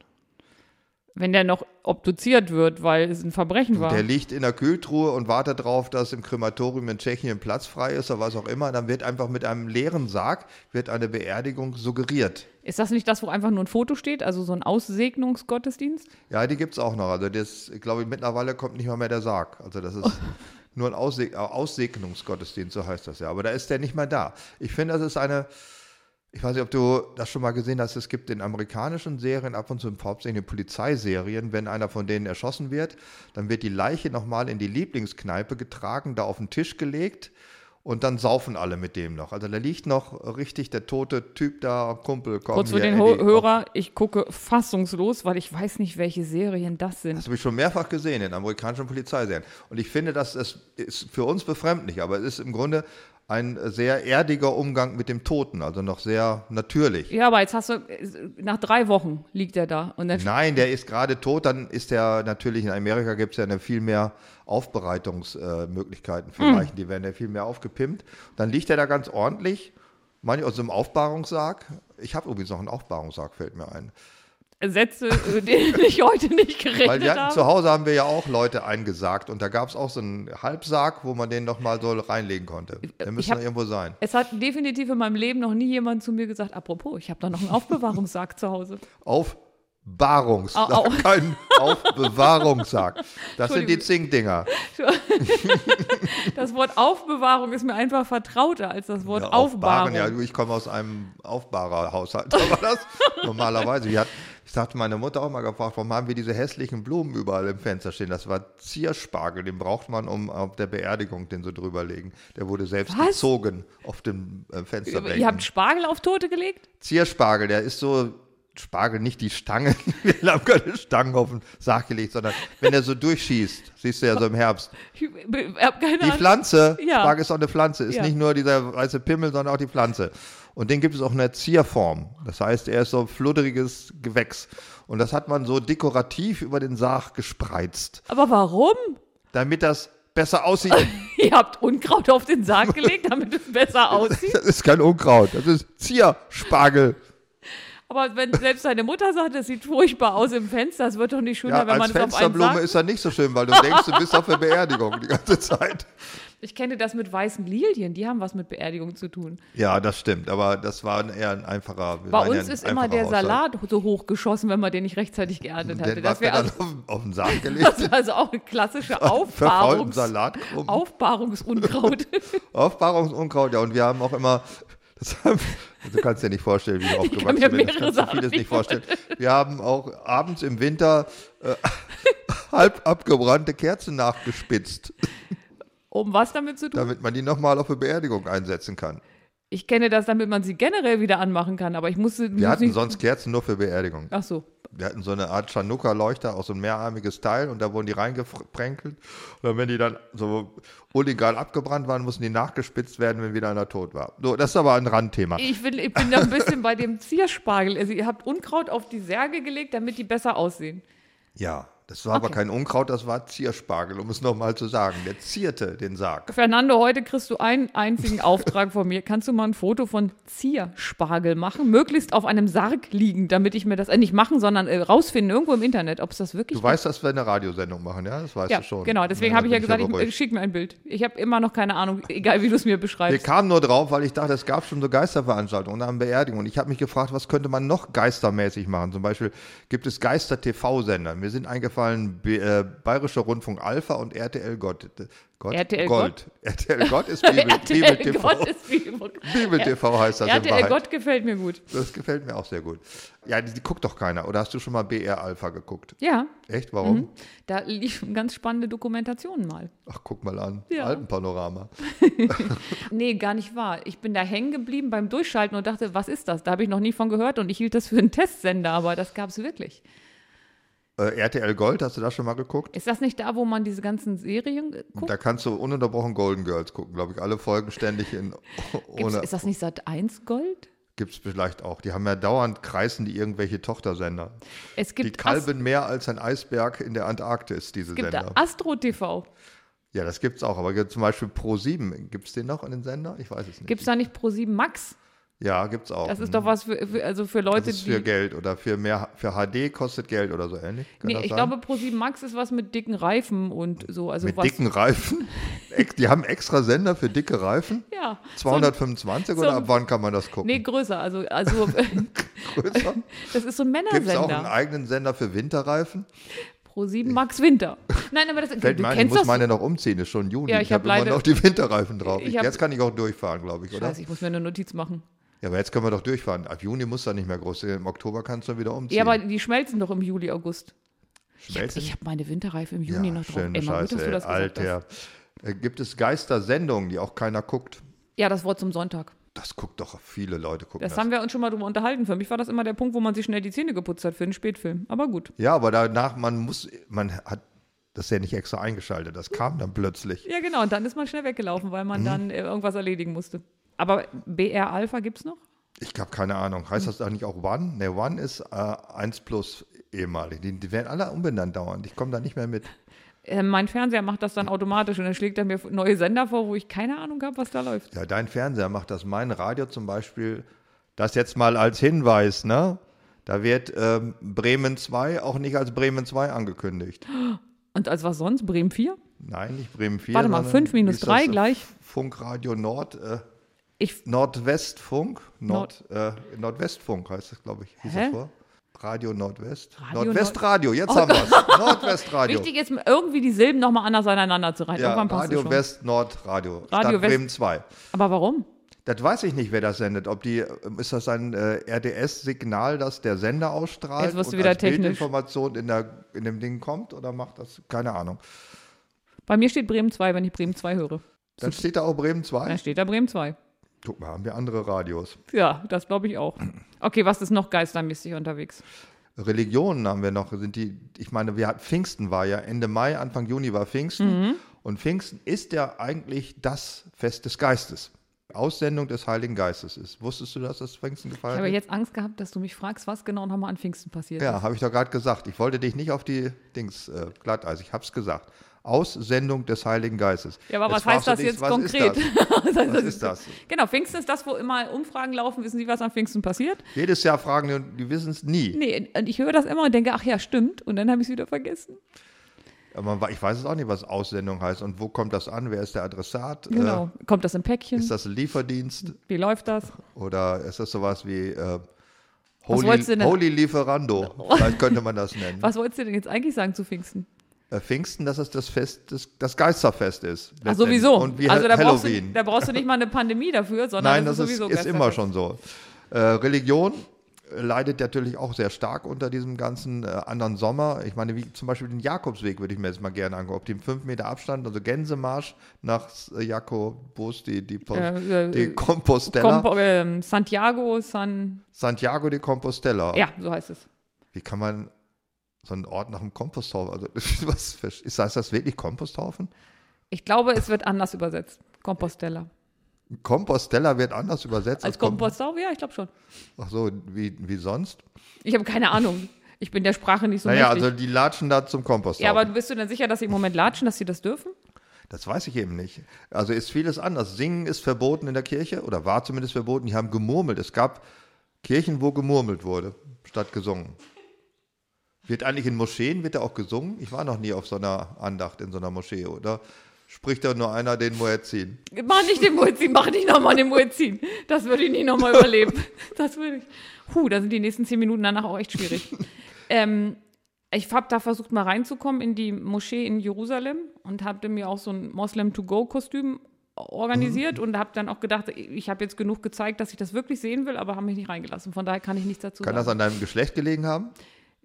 Wenn der noch obduziert wird, weil es ein Verbrechen war. Der liegt in der Kühltruhe und wartet darauf, dass im Krematorium in Tschechien Platz frei ist oder was auch immer. Dann wird einfach mit einem leeren Sarg wird eine Beerdigung suggeriert. Ist das nicht das, wo einfach nur ein Foto steht? Also so ein Aussegnungsgottesdienst? Ja, die gibt es auch noch. Also das, ich glaube, mittlerweile kommt nicht mal mehr der Sarg. Also das ist nur ein Ausseg Aussegnungsgottesdienst, so heißt das ja. Aber da ist der nicht mehr da. Ich finde, das ist eine, ich weiß nicht, ob du das schon mal gesehen hast, es gibt in amerikanischen Serien ab und zu hauptsächlich in Polizeiserien, wenn einer von denen erschossen wird, dann wird die Leiche nochmal in die Lieblingskneipe getragen, da auf den Tisch gelegt und dann saufen alle mit dem noch. Also da liegt noch richtig der tote Typ da, Kumpel, komm Kurz für den Ho Hörer, ich gucke fassungslos, weil ich weiß nicht, welche Serien das sind. Das habe ich schon mehrfach gesehen in amerikanischen Polizeiserien. Und ich finde, das ist, ist für uns befremdlich, aber es ist im Grunde ein sehr erdiger Umgang mit dem Toten, also noch sehr natürlich. Ja, aber jetzt hast du, nach drei Wochen liegt er da. Und dann Nein, der ist gerade tot, dann ist der natürlich, in Amerika gibt es ja eine viel mehr Aufbereitungsmöglichkeiten für Leichen, die werden ja viel mehr aufgepimpt. Dann liegt er da ganz ordentlich, manchmal aus einem Aufbahrungssarg. Ich habe übrigens noch einen Aufbahrungssarg, fällt mir ein. Sätze, über die ich heute nicht Weil gerechnet wir hatten, habe. zu Hause haben wir ja auch Leute eingesagt und da gab es auch so einen Halbsarg, wo man den nochmal so reinlegen konnte. Der müsste hab- noch irgendwo sein. Es hat definitiv in meinem Leben noch nie jemand zu mir gesagt, apropos, ich habe da noch einen Aufbewahrungssack zu Hause. Aufbahrungssack, Au, au. kein Aufbewahrungssack. Das sind die. Zinkdinger. Das Wort Aufbewahrung ist mir einfach vertrauter als das Wort Ja, Aufbahrung. Ja, du, ich komme aus einem Aufbahrerhaushalt. Aber das normalerweise. Wir, hat, Das hat meine Mutter auch mal gefragt, warum haben wir diese hässlichen Blumen überall im Fenster stehen? Das war Zierspargel, den braucht man, um auf der Beerdigung den so drüberlegen. Der wurde selbst Was? gezogen auf dem äh, Fensterbänken. Ihr habt Spargel auf Tote gelegt? Zierspargel, der ist so, Spargel, nicht die Stange. Wir haben keine Stangen auf den Sarg gelegt, sondern wenn er so durchschießt, siehst du ja so im Herbst. Ich hab keine Die Ahnung. Pflanze, Ja. Spargel ist auch eine Pflanze, ist Ja. nicht nur dieser weiße Pimmel, sondern auch die Pflanze. Und den gibt es auch in der Zierform. Das heißt, er ist so ein fludderiges Gewächs. Und das hat man so dekorativ über den Sarg gespreizt, Aber warum? damit das besser aussieht. Ihr habt Unkraut auf den Sarg gelegt, damit es besser aussieht. Das ist kein Unkraut, das ist Zierspargel. Aber wenn selbst deine Mutter sagt, das sieht furchtbar aus im Fenster, das wird doch nicht schöner, Ja, wenn man es auf einen Fensterblume ist er nicht so schön, weil du denkst, du bist auf der Beerdigung die ganze Zeit. Ich kenne das mit weißen Lilien, die haben was mit Beerdigung zu tun. Ja, das stimmt, aber das war eher ein einfacher. Bei ja uns ein ist immer der Haushalt. Salat so hochgeschossen, wenn man den nicht rechtzeitig geerntet hatte. Den Das wäre also, auf, auf den Sarg gelegt. das ist also auch eine klassische Aufbahrungs. Aufbahrungsunkraut. Aufbahrungsunkraut, ja, und wir haben auch immer, das haben, du kannst dir nicht vorstellen, wie kann aufgewachsen mir bist, das kannst du vieles nicht vorstellen. Wir haben auch abends im Winter äh, halb abgebrannte Kerzen nachgespitzt, um was damit zu tun? damit man die nochmal auf eine Beerdigung einsetzen kann. Ich kenne das, damit man sie generell wieder anmachen kann, aber ich musste. Wir hatten sonst Kerzen nur für Beerdigung. Ach so. Wir hatten so eine Art Chanukka-Leuchter, auch so ein mehrarmiges Teil, und da wurden die reingeprenkelt. Und wenn die dann so illegal abgebrannt waren, mussten die nachgespitzt werden, wenn wieder einer tot war. So, das ist aber ein Randthema. Ich, will, ich bin da ein bisschen bei dem Zierspargel. Also ihr habt Unkraut auf die Särge gelegt, damit die besser aussehen. Ja, das war aber Okay. kein Unkraut, das war Zierspargel, um es nochmal zu sagen. Der zierte den Sarg. Fernando, heute kriegst du einen einzigen Auftrag von mir. Kannst du mal ein Foto von Zierspargel machen? Möglichst auf einem Sarg liegen, damit ich mir das äh, nicht machen, sondern äh, rausfinden, irgendwo im Internet, ob es das wirklich Du weißt, dass wir eine Radiosendung machen, ja? Das weißt Ja, du schon. genau. Deswegen habe ich ja gesagt, ich, äh, schick mir ein Bild. Ich habe immer noch keine Ahnung, egal wie du es mir Wir beschreibst. kamen nur drauf, weil ich dachte, es gab schon so Geisterveranstaltungen an Beerdigungen. Und ich habe mich gefragt, was könnte man noch geistermäßig machen? Zum Beispiel gibt es Geister-TV-Sender. Mir sind eingefallen B äh, Bayerischer Rundfunk Alpha und RTL Gott. Gott? RTL Gold. RTL Gott ist Bibel, Bibel RTL TV. Gott ist Bibel. Bibel TV heißt das in RTL Wahrheit. Gott gefällt mir gut. Das gefällt mir auch sehr gut. Ja, die, die guckt doch keiner. Oder hast du schon mal BR Alpha geguckt? Ja, Echt? Warum? da liefen ganz spannende Dokumentationen mal. Ach, guck mal an. Ja. Alpenpanorama. Nee, gar nicht wahr. Ich bin da hängen geblieben beim Durchschalten und dachte, was ist das? Da habe ich noch nie von gehört und ich hielt das für einen Testsender, aber das gab es wirklich. Äh, RTL Gold, hast du das schon mal geguckt? Ist das nicht da, wo man diese ganzen Serien guckt? Da kannst du ununterbrochen Golden Girls gucken, glaube ich. Alle Folgen ständig in ohne. ist das nicht Sat 1 Gold? Gibt es vielleicht auch. Die haben ja dauernd kreisen die irgendwelche Tochtersender. Es Die gibt, Ast kalben mehr als ein Eisberg in der Antarktis, diese es gibt da Sender. Astro TV. Ja, das gibt's auch. Aber gibt zum Beispiel Pro7, gibt es den noch in den Sender? Ich weiß es nicht. Gibt es da nicht Pro 7 Max? Ja, gibt's auch. Das ist Mhm. doch was für, für also für Leute, Das ist für die. Geld oder für mehr für HD kostet Geld oder so ähnlich. Kann Nee, ich sein? glaube, Pro 7 Max ist was mit dicken Reifen und so. Also Mit was, dicken Reifen. Die haben extra Sender für dicke Reifen. Ja. 225 so oder ein- ab wann kann man das gucken? Nee, größer. Also, also Größer? das ist so ein Gibt es auch einen Männersender. eigenen Sender für Winterreifen? Pro 7 Max Winter. Nein, aber das, Fällt du mir ein, ich kennst muss das. meine noch umziehen, ist schon Juni. Ja, ich ich hab habe immer leider- noch die Winterreifen drauf. Ich Ich hab- jetzt kann ich auch durchfahren, glaube ich, oder? Scheiße, ich muss mir eine Notiz machen. Ja, aber jetzt können wir doch durchfahren. Ab Juni muss da nicht mehr groß sein. Im Oktober kannst du wieder umziehen. Ja, aber die schmelzen doch im Juli, August. Schmelzen? Ich habe meine Winterreifen im Juni ja, noch drauf. Ey, mal gut, Scheiße, dass du das gesagt hast. Alter. Äh, Gibt es Geistersendungen, die auch keiner guckt? Ja, das Wort zum Sonntag. Das guckt doch viele Leute gucken Das das. haben wir uns schon mal drüber unterhalten. Für mich war das immer der Punkt, wo man sich schnell die Zähne geputzt hat für einen Spätfilm. Aber gut. Ja, aber danach, man muss, man hat das ja nicht extra eingeschaltet. Das kam dann plötzlich. Ja, genau. Und dann ist man schnell weggelaufen, weil Mhm. man dann äh, irgendwas erledigen musste. Aber BR Alpha gibt's noch? Ich habe keine Ahnung. Heißt das eigentlich auch One? Ne, One ist äh, 1 plus ehemalig. Die, die werden alle umbenannt dauernd. Ich komme da nicht mehr mit. Äh, mein Fernseher macht das dann automatisch und dann schlägt er mir neue Sender vor, wo ich keine Ahnung habe, was da läuft. Ja, dein Fernseher macht das. Mein Radio zum Beispiel, das jetzt mal als Hinweis, ne? Da wird ähm, Bremen 2 auch nicht als Bremen 2 angekündigt. Und als was sonst? Bremen 4? Nein, nicht Bremen 4. Warte mal, sondern, fünf minus wie ist drei das? gleich? Funkradio Nord, äh, Ich, Nordwestfunk. Nord, äh, Nordwestfunk heißt das, glaube ich. Hieß Hä? das vor? Radio Nordwest. Radio Nordwestradio, jetzt Oh haben wir es. Nordwestradio. wichtig ist, irgendwie die Silben nochmal anders aneinander zu reihen. Ja, Irgendwann passt es Radio. West Nord Radio. Radio Stadt West- Bremen 2. Aber warum? Das weiß ich nicht, wer das sendet. Ob die, ist das ein äh, RDS-Signal, das der Sender ausstrahlt Jetzt wirst du und wieder als technisch. Bildinformation in, der, in dem Ding kommt oder macht das? Keine Ahnung. Bei mir steht Bremen 2, wenn ich Bremen 2 höre. Dann steht da auch Bremen 2. Dann steht da Bremen 2. Guck mal, haben wir andere Radios. Ja, das glaube ich auch. Okay, was ist noch geistermäßig unterwegs? Religionen haben wir noch, sind die, ich meine, wir hatten Pfingsten war ja Ende Mai, Anfang Juni war Pfingsten. Mhm. Und Pfingsten ist ja eigentlich das Fest des Geistes. Aussendung des Heiligen Geistes ist. Wusstest du, dass das Pfingsten Ich gefeiert habe wird? jetzt Angst gehabt, dass du mich fragst, was genau nochmal an Pfingsten passiert Ja, ist. habe ich doch gerade gesagt. Ich wollte dich nicht auf die Dings äh, Glatteis. Ich habe es gesagt. Aussendung des Heiligen Geistes. Ja, aber Jetzt was heißt das dich, jetzt was konkret? Ist das? Was heißt Was ist das? Genau, Pfingsten ist das, wo immer Umfragen laufen. Wissen Sie, was an Pfingsten passiert? Jedes Jahr fragen die und die wissen es nie. Nee, und ich höre das immer und denke, ach ja, stimmt. Und dann habe ich es wieder vergessen. Aber ich weiß es auch nicht, was Aussendung heißt und wo kommt das an? Wer ist der Adressat? Genau. Kommt das im Äh, Päckchen? ist das ein Lieferdienst Wie läuft das? oder ist das sowas wie äh, Holy, Holy Lieferando? Vielleicht könnte man das nennen. Was wolltest du denn jetzt eigentlich sagen zu Pfingsten? Äh, Pfingsten, dass es das Fest, das, das Geisterfest ist. Ach, sowieso. Und wie also da brauchst, du, Halloween. da brauchst du nicht mal eine Pandemie dafür, sondern Nein, das das ist ist, immer schon so. Äh, Religion äh, leidet natürlich auch sehr stark unter diesem ganzen äh, anderen Sommer. Ich meine, wie zum Beispiel den Jakobsweg würde ich mir jetzt mal gerne angucken. Ob die im 5 Meter Abstand, also Gänsemarsch nach äh, Jakobus, die, die, Post, Äh, äh, die Compostela, Kompo, ähm, Santiago, San. Santiago de Compostela. Ja, so heißt es. Wie kann man so einen Ort nach dem Komposthaufen, also was, ist, heißt das wirklich Komposthaufen? Ich glaube, es wird anders übersetzt. Compostella. Compostela wird anders übersetzt Als Kom- Kompostau? Ja, ich glaube schon. Ach so, wie, wie sonst? Ich habe keine Ahnung. Ich bin der Sprache nicht so naja, mächtig. also die latschen da zum Komposthaufen. ja, aber bist du denn sicher, dass sie im Moment latschen, dass sie das dürfen? Das weiß ich eben nicht. Also ist vieles anders. Singen ist verboten in der Kirche oder war zumindest verboten. Die haben gemurmelt. Es gab Kirchen, wo gemurmelt wurde, statt gesungen. Wird eigentlich in Moscheen, wird da auch gesungen? Ich war noch nie auf so einer Andacht in so einer Moschee, oder? Spricht da nur einer den Muezzin? Mach nicht den Muezzin, mach nicht nochmal den Muezzin. Das würde ich nicht nochmal überleben. Das würde ich. Puh, da sind die nächsten zehn Minuten danach auch echt schwierig. ähm, ich habe da versucht, mal reinzukommen in die Moschee in Jerusalem und habe mir auch so ein Moslem-to-go-Kostüm organisiert und habe dann auch gedacht, ich habe jetzt genug gezeigt, dass ich das wirklich sehen will, aber haben mich nicht reingelassen. Von daher kann ich nichts dazu Kann das sagen. an deinem Geschlecht gelegen haben?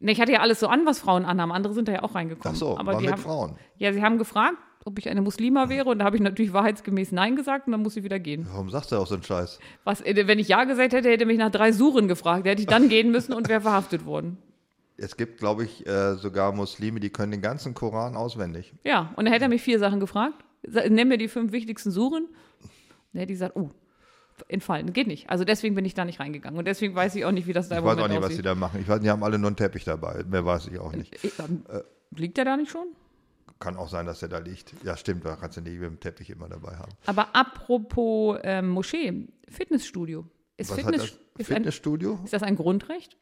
Nee, ich hatte ja alles so an, was Frauen anhaben. Andere sind da ja auch reingekommen. Ach so, aber die mit haben, Frauen. Ja, sie haben gefragt, ob ich eine Muslima wäre und da habe ich natürlich wahrheitsgemäß Nein gesagt und dann muss ich wieder gehen. Warum sagst du auch so einen Scheiß? Was, äh, wenn ich Ja gesagt hätte, hätte mich nach drei Suren gefragt. Da hätte ich dann gehen müssen und wäre verhaftet worden. Es gibt, glaube ich, äh, sogar Muslime, die können den ganzen Koran auswendig. Ja, und dann hätte er mich vier Sachen gefragt. Nenn mir die fünf wichtigsten Suren. Dann hätte ich gesagt, oh, entfallen, geht nicht. Also deswegen bin ich da nicht reingegangen. Und deswegen weiß ich auch nicht, wie das da Ich weiß auch nicht, was die aussieht. da machen. Ich weiß, die haben alle nur einen Teppich dabei. Mehr weiß ich auch nicht. Äh, ähm, Liegt der da nicht schon? Kann auch sein, dass der da liegt. Ja, stimmt, da kannst du nicht mit dem Teppich immer dabei haben. Aber apropos ähm, Moschee, Fitnessstudio. Ist, Fitness, das? ist, ein, Fitnessstudio? ist das ein Grundrecht?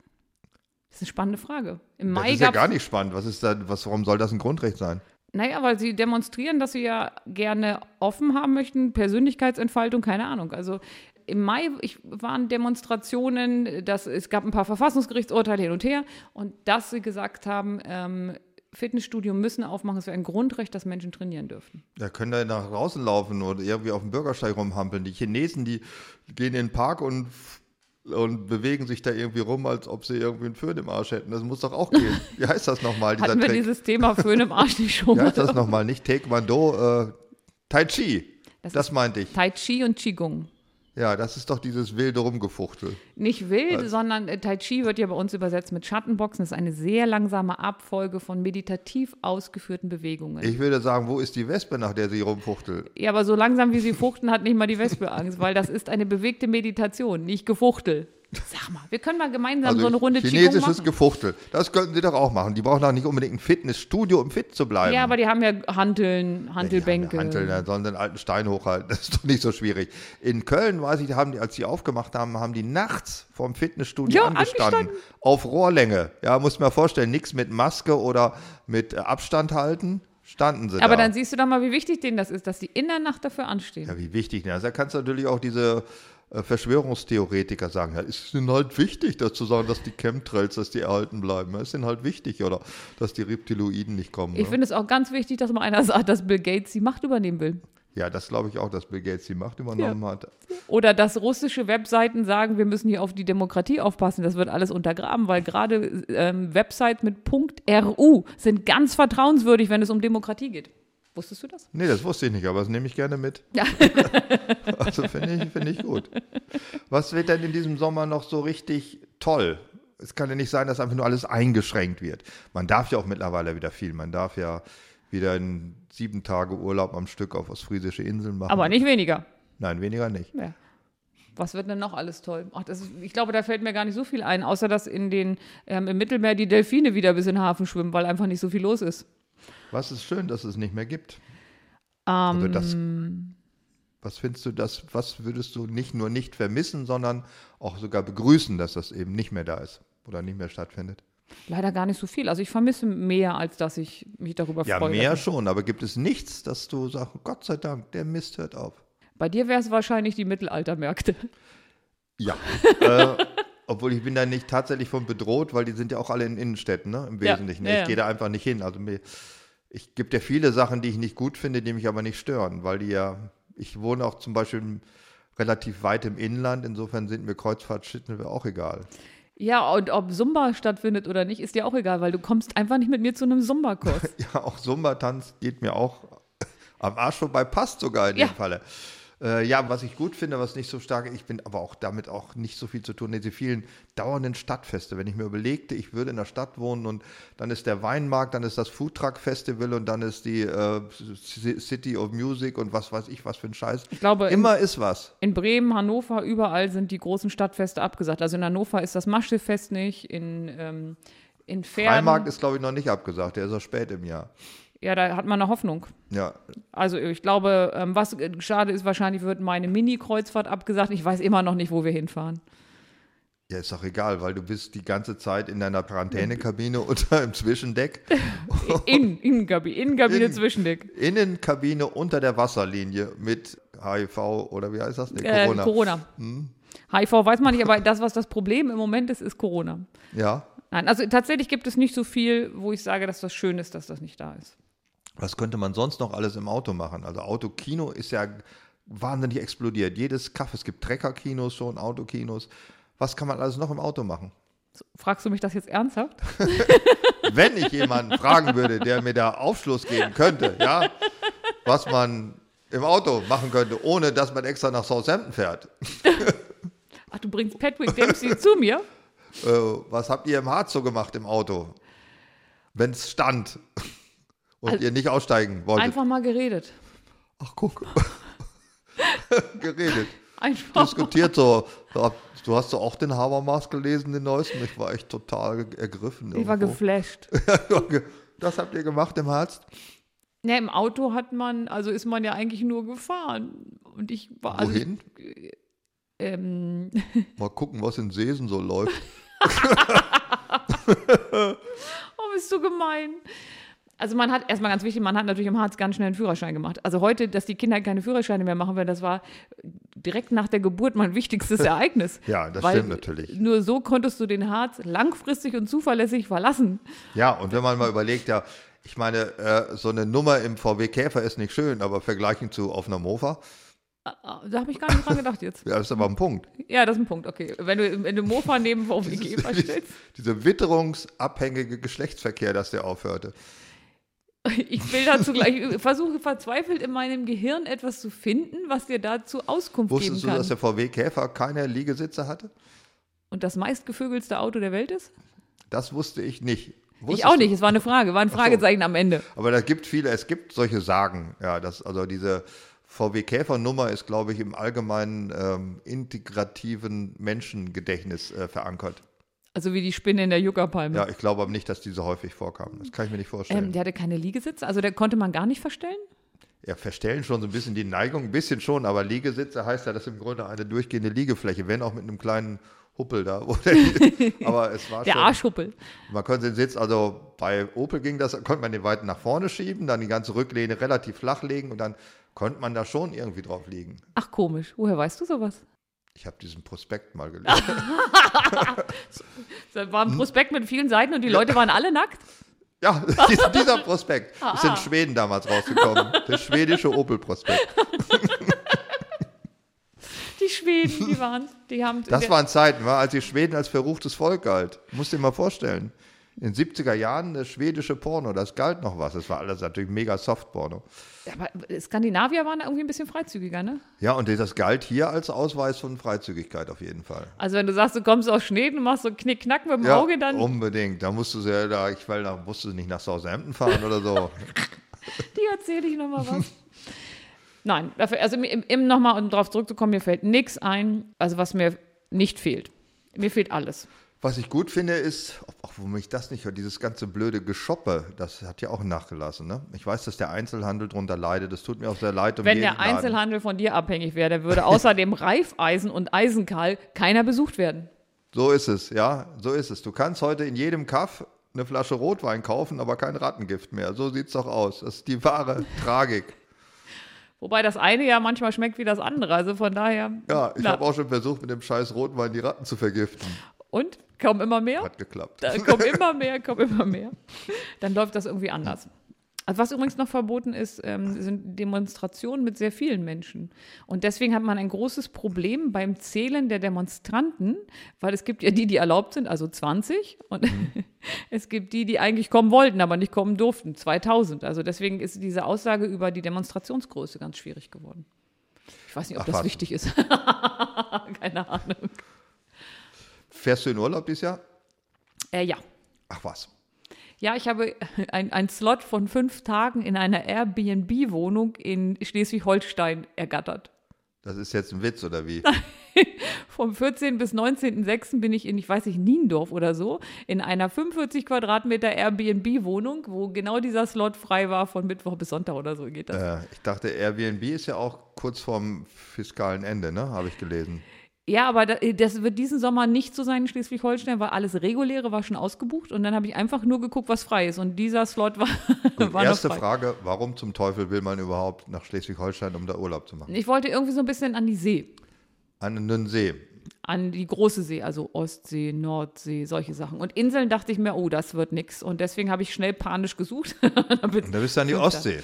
Das ist eine spannende Frage. Im Das Mai ist ja gar nicht spannend. Was ist da, was, warum soll das ein Grundrecht sein? Naja, weil sie demonstrieren, dass sie ja gerne offen haben möchten, Persönlichkeitsentfaltung, keine Ahnung. Also im Mai ich, waren Demonstrationen, dass, es gab ein paar Verfassungsgerichtsurteile hin und her und dass sie gesagt haben, ähm, Fitnessstudio müssen aufmachen, es wäre ein Grundrecht, dass Menschen trainieren dürften. Da können da nach draußen laufen oder irgendwie auf dem Bürgersteig rumhampeln. Die Chinesen, die gehen in den Park und, und bewegen sich da irgendwie rum, als ob sie irgendwie einen Föhn im Arsch hätten. Das muss doch auch gehen. Wie heißt das nochmal, dieser Hatten wir Trick? dieses Thema Föhn im Arsch nicht schon Wie heißt das nochmal? Nicht Taekwondo, äh, Tai Chi. Das Das, meinte ich. Tai Chi und Qigong. Ja, das ist doch dieses wilde Rumgefuchtel. Nicht wild, sondern äh, Tai Chi wird ja bei uns übersetzt mit Schattenboxen. Das ist eine sehr langsame Abfolge von meditativ ausgeführten Bewegungen. Ich würde sagen, wo ist die Wespe, nach der sie rumfuchtelt? Ja, aber so langsam wie sie fuchten, hat nicht mal die Wespe Angst, weil das ist eine bewegte Meditation, nicht Gefuchtel. Sag mal, wir können mal gemeinsam so eine Runde Qigong Also chinesisches machen. Gefuchtel. Das könnten sie doch auch machen. Die brauchen doch nicht unbedingt ein Fitnessstudio, um fit zu bleiben. Ja, aber die haben ja Hanteln, Hantelbänke. Ja, Hanteln, da sollen den alten Stein hochhalten. Das ist doch nicht so schwierig. In Köln, weiß ich, da haben die, als sie aufgemacht haben, haben die nachts vorm Fitnessstudio Ja, angestanden. angestanden. Auf Rohrlänge. Ja, muss man vorstellen, nichts mit Maske oder mit äh, Abstand halten. Standen sie aber da. dann siehst du doch mal, wie wichtig denen das ist, dass die in der Nacht dafür anstehen. Ja, wie wichtig. Ne? Also da kannst du natürlich auch diese Verschwörungstheoretiker sagen, ja, ist ihnen halt wichtig, das zu sagen, dass die Chemtrails, dass die erhalten bleiben. Ja, ist ihnen halt wichtig, oder dass die Reptiloiden nicht kommen. Ich ne? finde es auch ganz wichtig, dass mal einer sagt, dass Bill Gates die Macht übernehmen will. Ja, das glaube ich auch, dass Bill Gates die Macht übernommen Ja. hat. Oder dass russische Webseiten sagen, wir müssen hier auf die Demokratie aufpassen. Das wird alles untergraben, weil gerade ähm, Websites mit .ru sind ganz vertrauenswürdig, wenn es um Demokratie geht. Wusstest du das? Nee, das wusste ich nicht, aber das nehme ich gerne mit. Ja. Also finde ich, finde ich gut. Was wird denn in diesem Sommer noch so richtig toll? Es kann ja nicht sein, dass einfach nur alles eingeschränkt wird. Man darf ja auch mittlerweile wieder viel. Man darf ja wieder in sieben Tage Urlaub am Stück auf ostfriesische Inseln machen. Aber nicht weniger. Nein, weniger nicht. Ja. Was wird denn noch alles toll? Ach, das ist, ich glaube, da fällt mir gar nicht so viel ein, außer dass in den, ähm, im Mittelmeer die Delfine wieder bis in den Hafen schwimmen, weil einfach nicht so viel los ist. Was ist schön, dass es nicht mehr gibt? also das, Ähm. was findest du das, was würdest du nicht nur nicht vermissen, sondern auch sogar begrüßen, dass das eben nicht mehr da ist oder nicht mehr stattfindet? Leider gar nicht so viel. Also ich vermisse mehr, als dass ich mich darüber Ja, freue. mehr schon, aber gibt es nichts, dass du sagst, Gott sei Dank, der Mist hört auf? Bei dir wäre es wahrscheinlich die Mittelaltermärkte. Ja. äh, obwohl ich bin da nicht tatsächlich von bedroht, weil die sind ja auch alle in Innenstädten, ne? Im Ja, Wesentlichen. ja, ich ja. gehe da einfach nicht hin. Also mir, ich gibt ja viele Sachen, die ich nicht gut finde, die mich aber nicht stören, weil die ja, ich wohne auch zum Beispiel relativ weit im Inland, insofern sind mir Kreuzfahrtschitten auch egal. Ja, und ob Zumba stattfindet oder nicht, ist dir auch egal, weil du kommst einfach nicht mit mir zu einem Zumba-Kurs. Ja, auch Zumba-Tanz geht mir auch am Arsch vorbei, passt sogar in Ja. dem Falle. Äh, ja, was ich gut finde, was nicht so stark, ich bin aber auch damit auch nicht so viel zu tun, diese vielen dauernden Stadtfeste. Wenn ich mir überlegte, ich würde in der Stadt wohnen und dann ist der Weinmarkt, dann ist das Foodtruck Festival und dann ist die äh, City of Music und was weiß ich, was für ein Scheiß. Ich glaube, in, Immer ist was. in Bremen, Hannover, überall sind die großen Stadtfeste abgesagt. Also in Hannover ist das Maschschiffest nicht, in, ähm, in Pferden. Freimarkt ist, glaube ich, noch nicht abgesagt, der ist auch spät im Jahr. Ja, da hat man eine Hoffnung. Ja, Also ich glaube, ähm, was äh, schade ist, wahrscheinlich wird meine Mini-Kreuzfahrt abgesagt. Ich weiß immer noch nicht, wo wir hinfahren. Ja, ist doch egal, weil du bist die ganze Zeit in deiner Quarantänekabine unter im Zwischendeck. In, Innenkabine, Innenkabine In- Zwischendeck. Innenkabine unter der Wasserlinie mit HIV oder wie heißt das? Nee, Äh, Corona. Corona. HIV weiß man nicht, aber das, was das Problem im Moment ist, ist Corona. Ja. Nein, also tatsächlich gibt es nicht so viel, wo ich sage, dass das schön ist, dass das nicht da ist. Was könnte man sonst noch alles im Auto machen? Also Autokino ist ja wahnsinnig explodiert. Jedes Kaff, es gibt Treckerkinos schon, Autokinos. Was kann man alles noch im Auto machen? Fragst du mich das jetzt ernsthaft? Wenn ich jemanden fragen würde, der mir da Aufschluss geben könnte, ja, was man im Auto machen könnte, ohne dass man extra nach Southampton fährt. Ach, du bringst Patrick Dempsey zu mir? Äh, was habt ihr im Harz so gemacht im Auto? Wenn es stand und Also- ihr nicht aussteigen wolltet. Einfach mal geredet. Ach, guck. Geredet. Einfach. Diskutiert so. Du hast doch auch den Habermas gelesen, den neuesten. Ich war echt total ergriffen. Ich war geflasht. Das habt ihr gemacht im Harz? Ja, im Auto hat man, also ist man ja eigentlich nur gefahren. Und ich war, also, Wohin? ähm, Mal gucken, was in Seesen so läuft. oh, bist du gemein. Also man hat, erstmal ganz wichtig, man hat natürlich im Harz ganz schnell einen Führerschein gemacht. Also heute, dass die Kinder keine Führerscheine mehr machen werden, das war direkt nach der Geburt mein wichtigstes Ereignis. Ja, das Weil stimmt natürlich. Nur so konntest du den Harz langfristig und zuverlässig verlassen. Ja, und wenn man mal überlegt, ja, ich meine, äh, so eine Nummer im VW Käfer ist nicht schön, aber vergleichen zu auf einer Mofa, Ah, Da habe ich gar nicht dran gedacht jetzt. ja, das ist aber ein Punkt. Ja, das ist ein Punkt, okay. Wenn du, wenn du Mofa neben VW Käfer stellst. Dieser witterungsabhängige Geschlechtsverkehr, dass der aufhörte. Ich will dazu gleich, ich versuche verzweifelt in meinem Gehirn etwas zu finden, was dir dazu Auskunft Wusstest geben du, kann. dass der VW Käfer keine Liegesitze hatte? Und das meistgevögelste Auto der Welt ist? Das wusste ich nicht. ich Wusstest auch du? nicht, es war eine Frage, war ein so. Fragezeichen am Ende. Aber da gibt viele, es gibt solche Sagen, ja, dass also diese VW Käfer-Nummer ist, glaube ich, im allgemeinen ähm, integrativen Menschengedächtnis äh, verankert. Also wie die Spinne in der Juckerpalme. Ja, ich glaube aber nicht, dass diese häufig vorkamen. Das kann ich mir nicht vorstellen. ähm, der hatte keine Liegesitze, also der konnte man gar nicht verstellen? Ja, verstellen schon so ein bisschen die Neigung, ein bisschen schon, aber Liegesitze heißt ja, das ist im Grunde eine durchgehende Liegefläche, wenn auch mit einem kleinen Huppel da. Wo der, aber es war Der schon, Arschhuppel. man konnte den Sitz, also bei Opel ging das, konnte man den weit nach vorne schieben, dann die ganze Rücklehne relativ flach legen und dann konnte man da schon irgendwie drauf liegen. Ach komisch, woher weißt du sowas? Ich habe diesen Prospekt mal gelesen. Das war ein Prospekt mit vielen Seiten und die Leute waren alle nackt? Ja, dieser, Prospekt ist in Schweden damals rausgekommen. Der schwedische Opel-Prospekt. Die Schweden, die waren, die haben. Das waren Zeiten, war, als die Schweden als verruchtes Volk galt. Musst dir mal vorstellen. In den 70er Jahren das schwedische Porno, das galt noch was. Das war alles natürlich mega Soft-Porno. aber Skandinavier waren da irgendwie ein bisschen freizügiger, ne? Ja, und das galt hier als Ausweis von Freizügigkeit auf jeden Fall. Also wenn du sagst, du kommst aus Schweden und machst so Knick-Knack mit dem Ja, Auge, dann unbedingt. Da musst du sehr, da, ich weil da musst du nicht nach Southampton fahren oder so. die erzähle ich nochmal was. Nein, dafür, also im, im nochmal, um darauf zurückzukommen, mir fällt nichts ein, also was mir nicht fehlt. Mir fehlt alles. Was ich gut finde, ist, auch wo mich das nicht hört, dieses ganze blöde Geschoppe, das hat ja auch nachgelassen. Ne? Ich weiß, dass der Einzelhandel darunter leidet. Das tut mir auch sehr leid. Um Wenn der Laden. Einzelhandel von dir abhängig wäre, dann würde außer dem Reifeisen und Eisenkahl keiner besucht werden. So ist es, ja, so ist es. Du kannst heute in jedem Kaff eine Flasche Rotwein kaufen, aber kein Rattengift mehr. So sieht's doch aus. Das ist die wahre Tragik. Wobei das eine ja manchmal schmeckt wie das andere. Also von daher. Ja, ich habe auch schon versucht, mit dem scheiß Rotwein die Ratten zu vergiften. Und? Kommen immer mehr? Hat geklappt. Da kommen immer mehr, kommen immer mehr. Dann läuft das irgendwie anders. Also was übrigens noch verboten ist, ähm, sind Demonstrationen mit sehr vielen Menschen. Und deswegen hat man ein großes Problem beim Zählen der Demonstranten, weil es gibt ja die, die erlaubt sind, also 20, und es gibt die, die eigentlich kommen wollten, aber nicht kommen durften, 2000. Also deswegen ist diese Aussage über die Demonstrationsgröße ganz schwierig geworden. Ich weiß nicht, ob Ach, das was? wichtig ist. Keine Ahnung. Fährst du in Urlaub dieses Jahr? Äh, ja. Ach was. Ja, ich habe ein, ein Slot von fünf Tagen in einer Airbnb-Wohnung in Schleswig-Holstein ergattert. Das ist jetzt ein Witz oder wie? Vom 14. bis 19.06. bin ich in, ich weiß nicht, Niendorf oder so, in einer 45 Quadratmeter Airbnb-Wohnung, wo genau dieser Slot frei war von Mittwoch bis Sonntag oder so geht das. Äh, ich dachte, Airbnb ist ja auch kurz vorm fiskalen Ende, ne? Habe ich gelesen. Ja, aber da, das wird diesen Sommer nicht so sein in Schleswig-Holstein, weil alles Reguläre war schon ausgebucht und dann habe ich einfach nur geguckt, was frei ist und dieser Slot war, Und war erste noch frei. Frage, warum zum Teufel will man überhaupt nach Schleswig-Holstein, um da Urlaub zu machen? Ich wollte irgendwie so ein bisschen an die See. An einen See. an die große See, also Ostsee, Nordsee, solche Sachen. Und Inseln dachte ich mir, oh, das wird nix. Und deswegen habe ich schnell panisch gesucht. Und da bist du an die Ostsee.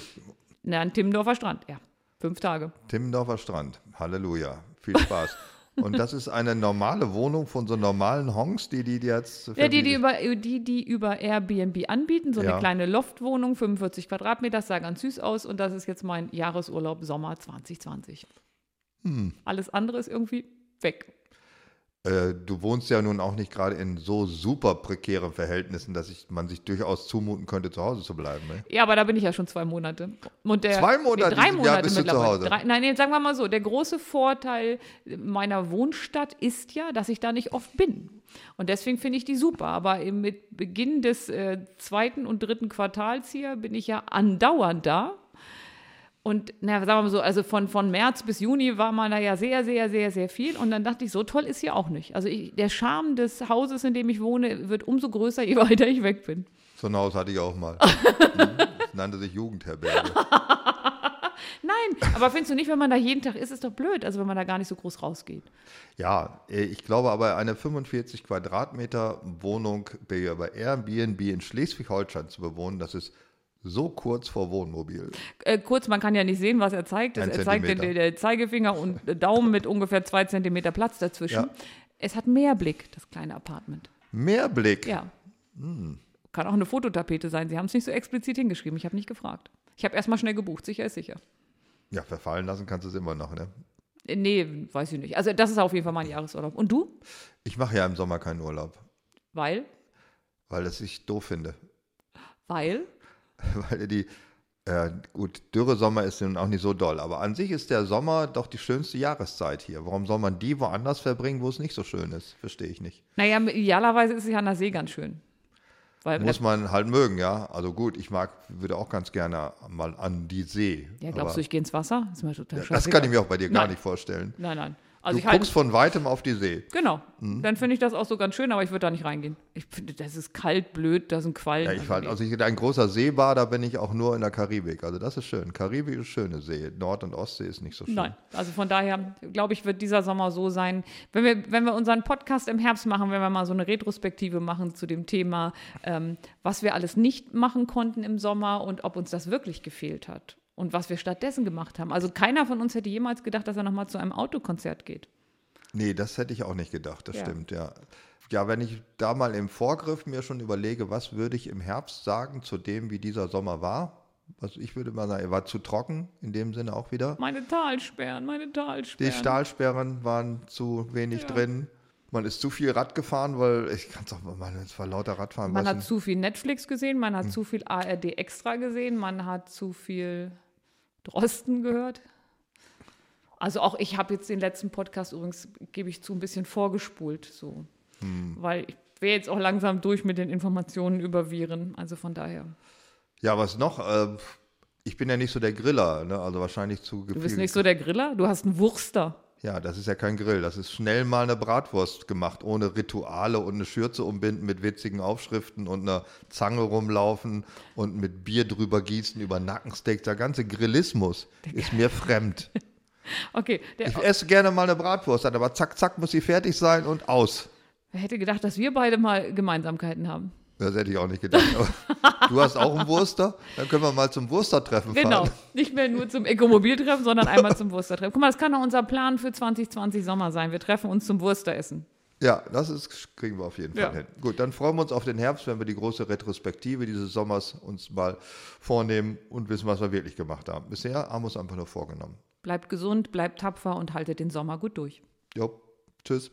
Na, an Timmendorfer Strand, ja. Fünf Tage. Timmendorfer Strand. Halleluja. Viel Spaß. Und das ist eine normale Wohnung von so normalen Honks, die die jetzt Ja, die, die über, die, die über Airbnb anbieten, so Ja. eine kleine Loftwohnung, 45 Quadratmeter, sah ganz süß aus. Und das ist jetzt mein Jahresurlaub Sommer 2020. Hm. Alles andere ist irgendwie weg. Äh, du wohnst ja nun auch nicht gerade in so super prekären Verhältnissen, dass ich, man sich durchaus zumuten könnte, zu Hause zu bleiben. Ne? Ja, aber da bin ich ja schon zwei Monate. Und der, Zwei Monate? Nee, drei Monate bist du zu mittlerweile. Hause? Drei, nein, nee, sagen wir mal so, der große Vorteil meiner Wohnstadt ist ja, dass ich da nicht oft bin. Und deswegen finde ich die super. Aber mit Beginn des äh, zweiten und dritten Quartals hier bin ich ja andauernd da. Und na, sagen wir mal so, also von, von März bis Juni war man da ja sehr, sehr, sehr, sehr viel. Und dann dachte ich, so toll ist hier auch nicht. Also ich, der Charme des Hauses, in dem ich wohne, wird umso größer, je weiter ich weg bin. So ein Haus hatte ich auch mal. Hm, das nannte sich Jugendherberge. Nein, aber findest du nicht, wenn man da jeden Tag ist, ist doch blöd, also wenn man da gar nicht so groß rausgeht. Ja, äh, ich glaube aber, eine 45 Quadratmeter Wohnung bei Airbnb in Schleswig-Holstein zu bewohnen, das ist so kurz vor Wohnmobil. Äh, kurz, man kann ja nicht sehen, was er zeigt. Ein er zeigt den, der Zeigefinger und Daumen mit ungefähr zwei Zentimeter Platz dazwischen. Ja. Es hat mehr Blick, das kleine Apartment. Mehrblick. Ja. Hm. Kann auch eine Fototapete sein. Sie haben es nicht so explizit hingeschrieben. Ich habe nicht gefragt. Ich habe erstmal schnell gebucht. Sicher ist sicher. Ja, verfallen lassen kannst du es immer noch, ne? Äh, Nee, weiß ich nicht. Also, das ist auf jeden Fall mein Jahresurlaub. Und du? Ich mache ja im Sommer keinen Urlaub, Weil? weil das ich doof finde. Weil? weil die, äh, gut, Dürresommer ist nun auch nicht so doll, aber an sich ist der Sommer doch die schönste Jahreszeit hier. Warum soll man die woanders verbringen, wo es nicht so schön ist? Verstehe ich nicht. Naja, idealerweise ist es ja an der See ganz schön. Weil, Muss man halt mögen, ja. Also gut, ich mag, würde auch ganz gerne mal an die See. ja, glaubst du, ich gehe ins Wasser? Das ist mir total ja, das kann ich mir auch bei dir gar Nein. nicht vorstellen. Nein, nein. Also du ich halt- guckst von weitem auf die See. Genau. Mhm. Dann finde ich das auch so ganz schön, aber ich würde da nicht reingehen. Ich finde, das ist kalt, blöd, da sind Quallen. Ja, ich fand, also ich, ein großer Seebader bin ich auch nur in der Karibik. Also das ist schön. Karibik ist schöne See. Nord- und Ostsee ist nicht so schön. Nein, also von daher glaube ich, wird dieser Sommer so sein. Wenn wir, wenn wir unseren Podcast im Herbst machen, wenn wir mal so eine Retrospektive machen zu dem Thema, ähm, was wir alles nicht machen konnten im Sommer und ob uns das wirklich gefehlt hat und was wir stattdessen gemacht haben. Also keiner von uns hätte jemals gedacht, dass er nochmal zu einem Autokonzert geht. Nee, das hätte ich auch nicht gedacht, das Ja. stimmt, ja. Ja, wenn ich da mal im Vorgriff mir schon überlege, was würde ich im Herbst sagen zu dem, wie dieser Sommer war? Also ich würde mal sagen, er war zu trocken, in dem Sinne auch wieder. Meine Talsperren, meine Die Talsperren. Stahlsperren waren zu wenig Ja. drin. Man ist zu viel Rad gefahren, weil ich kann es auch mal, es war lauter Radfahren. Man hat zu viel Netflix gesehen, man hat Hm. zu viel ARD extra gesehen, man hat zu viel Drosten gehört. Also auch ich habe jetzt den letzten Podcast übrigens, gebe ich zu, ein bisschen vorgespult, so. Hm. Weil ich wäre jetzt auch langsam durch mit den Informationen über Viren. Also von daher. Ja, was noch? Äh, ich bin ja nicht so der Griller, ne? also wahrscheinlich zu Du bist nicht so der Griller, du hast einen Wurster. Ja, das ist ja kein Grill. Das ist schnell mal eine Bratwurst gemacht, ohne Rituale und eine Schürze umbinden mit witzigen Aufschriften und einer Zange rumlaufen und mit Bier drüber gießen über Nackensteaks. Der ganze Grillismus ist mir fremd. Okay, Ich esse gerne mal eine Bratwurst, aber zack, zack muss sie fertig sein und aus. wer hätte gedacht, dass wir beide mal Gemeinsamkeiten haben? Das hätte ich auch nicht gedacht. Du hast auch einen Wurster? Dann können wir mal zum Wurstertreffen Genau, fahren. nicht mehr nur zum Ekomobiltreffen, sondern einmal zum Wurstertreffen. Guck mal, das kann doch unser Plan für 2020 Sommer sein. Wir treffen uns zum Wursteressen. Ja, das ist, kriegen wir auf jeden Fall Ja. hin. Gut, dann freuen wir uns auf den Herbst, wenn wir die große Retrospektive dieses Sommers uns mal vornehmen und wissen, was wir wirklich gemacht haben. Bisher haben wir uns einfach nur vorgenommen. Bleibt gesund, bleibt tapfer und haltet den Sommer gut durch. Jo, tschüss.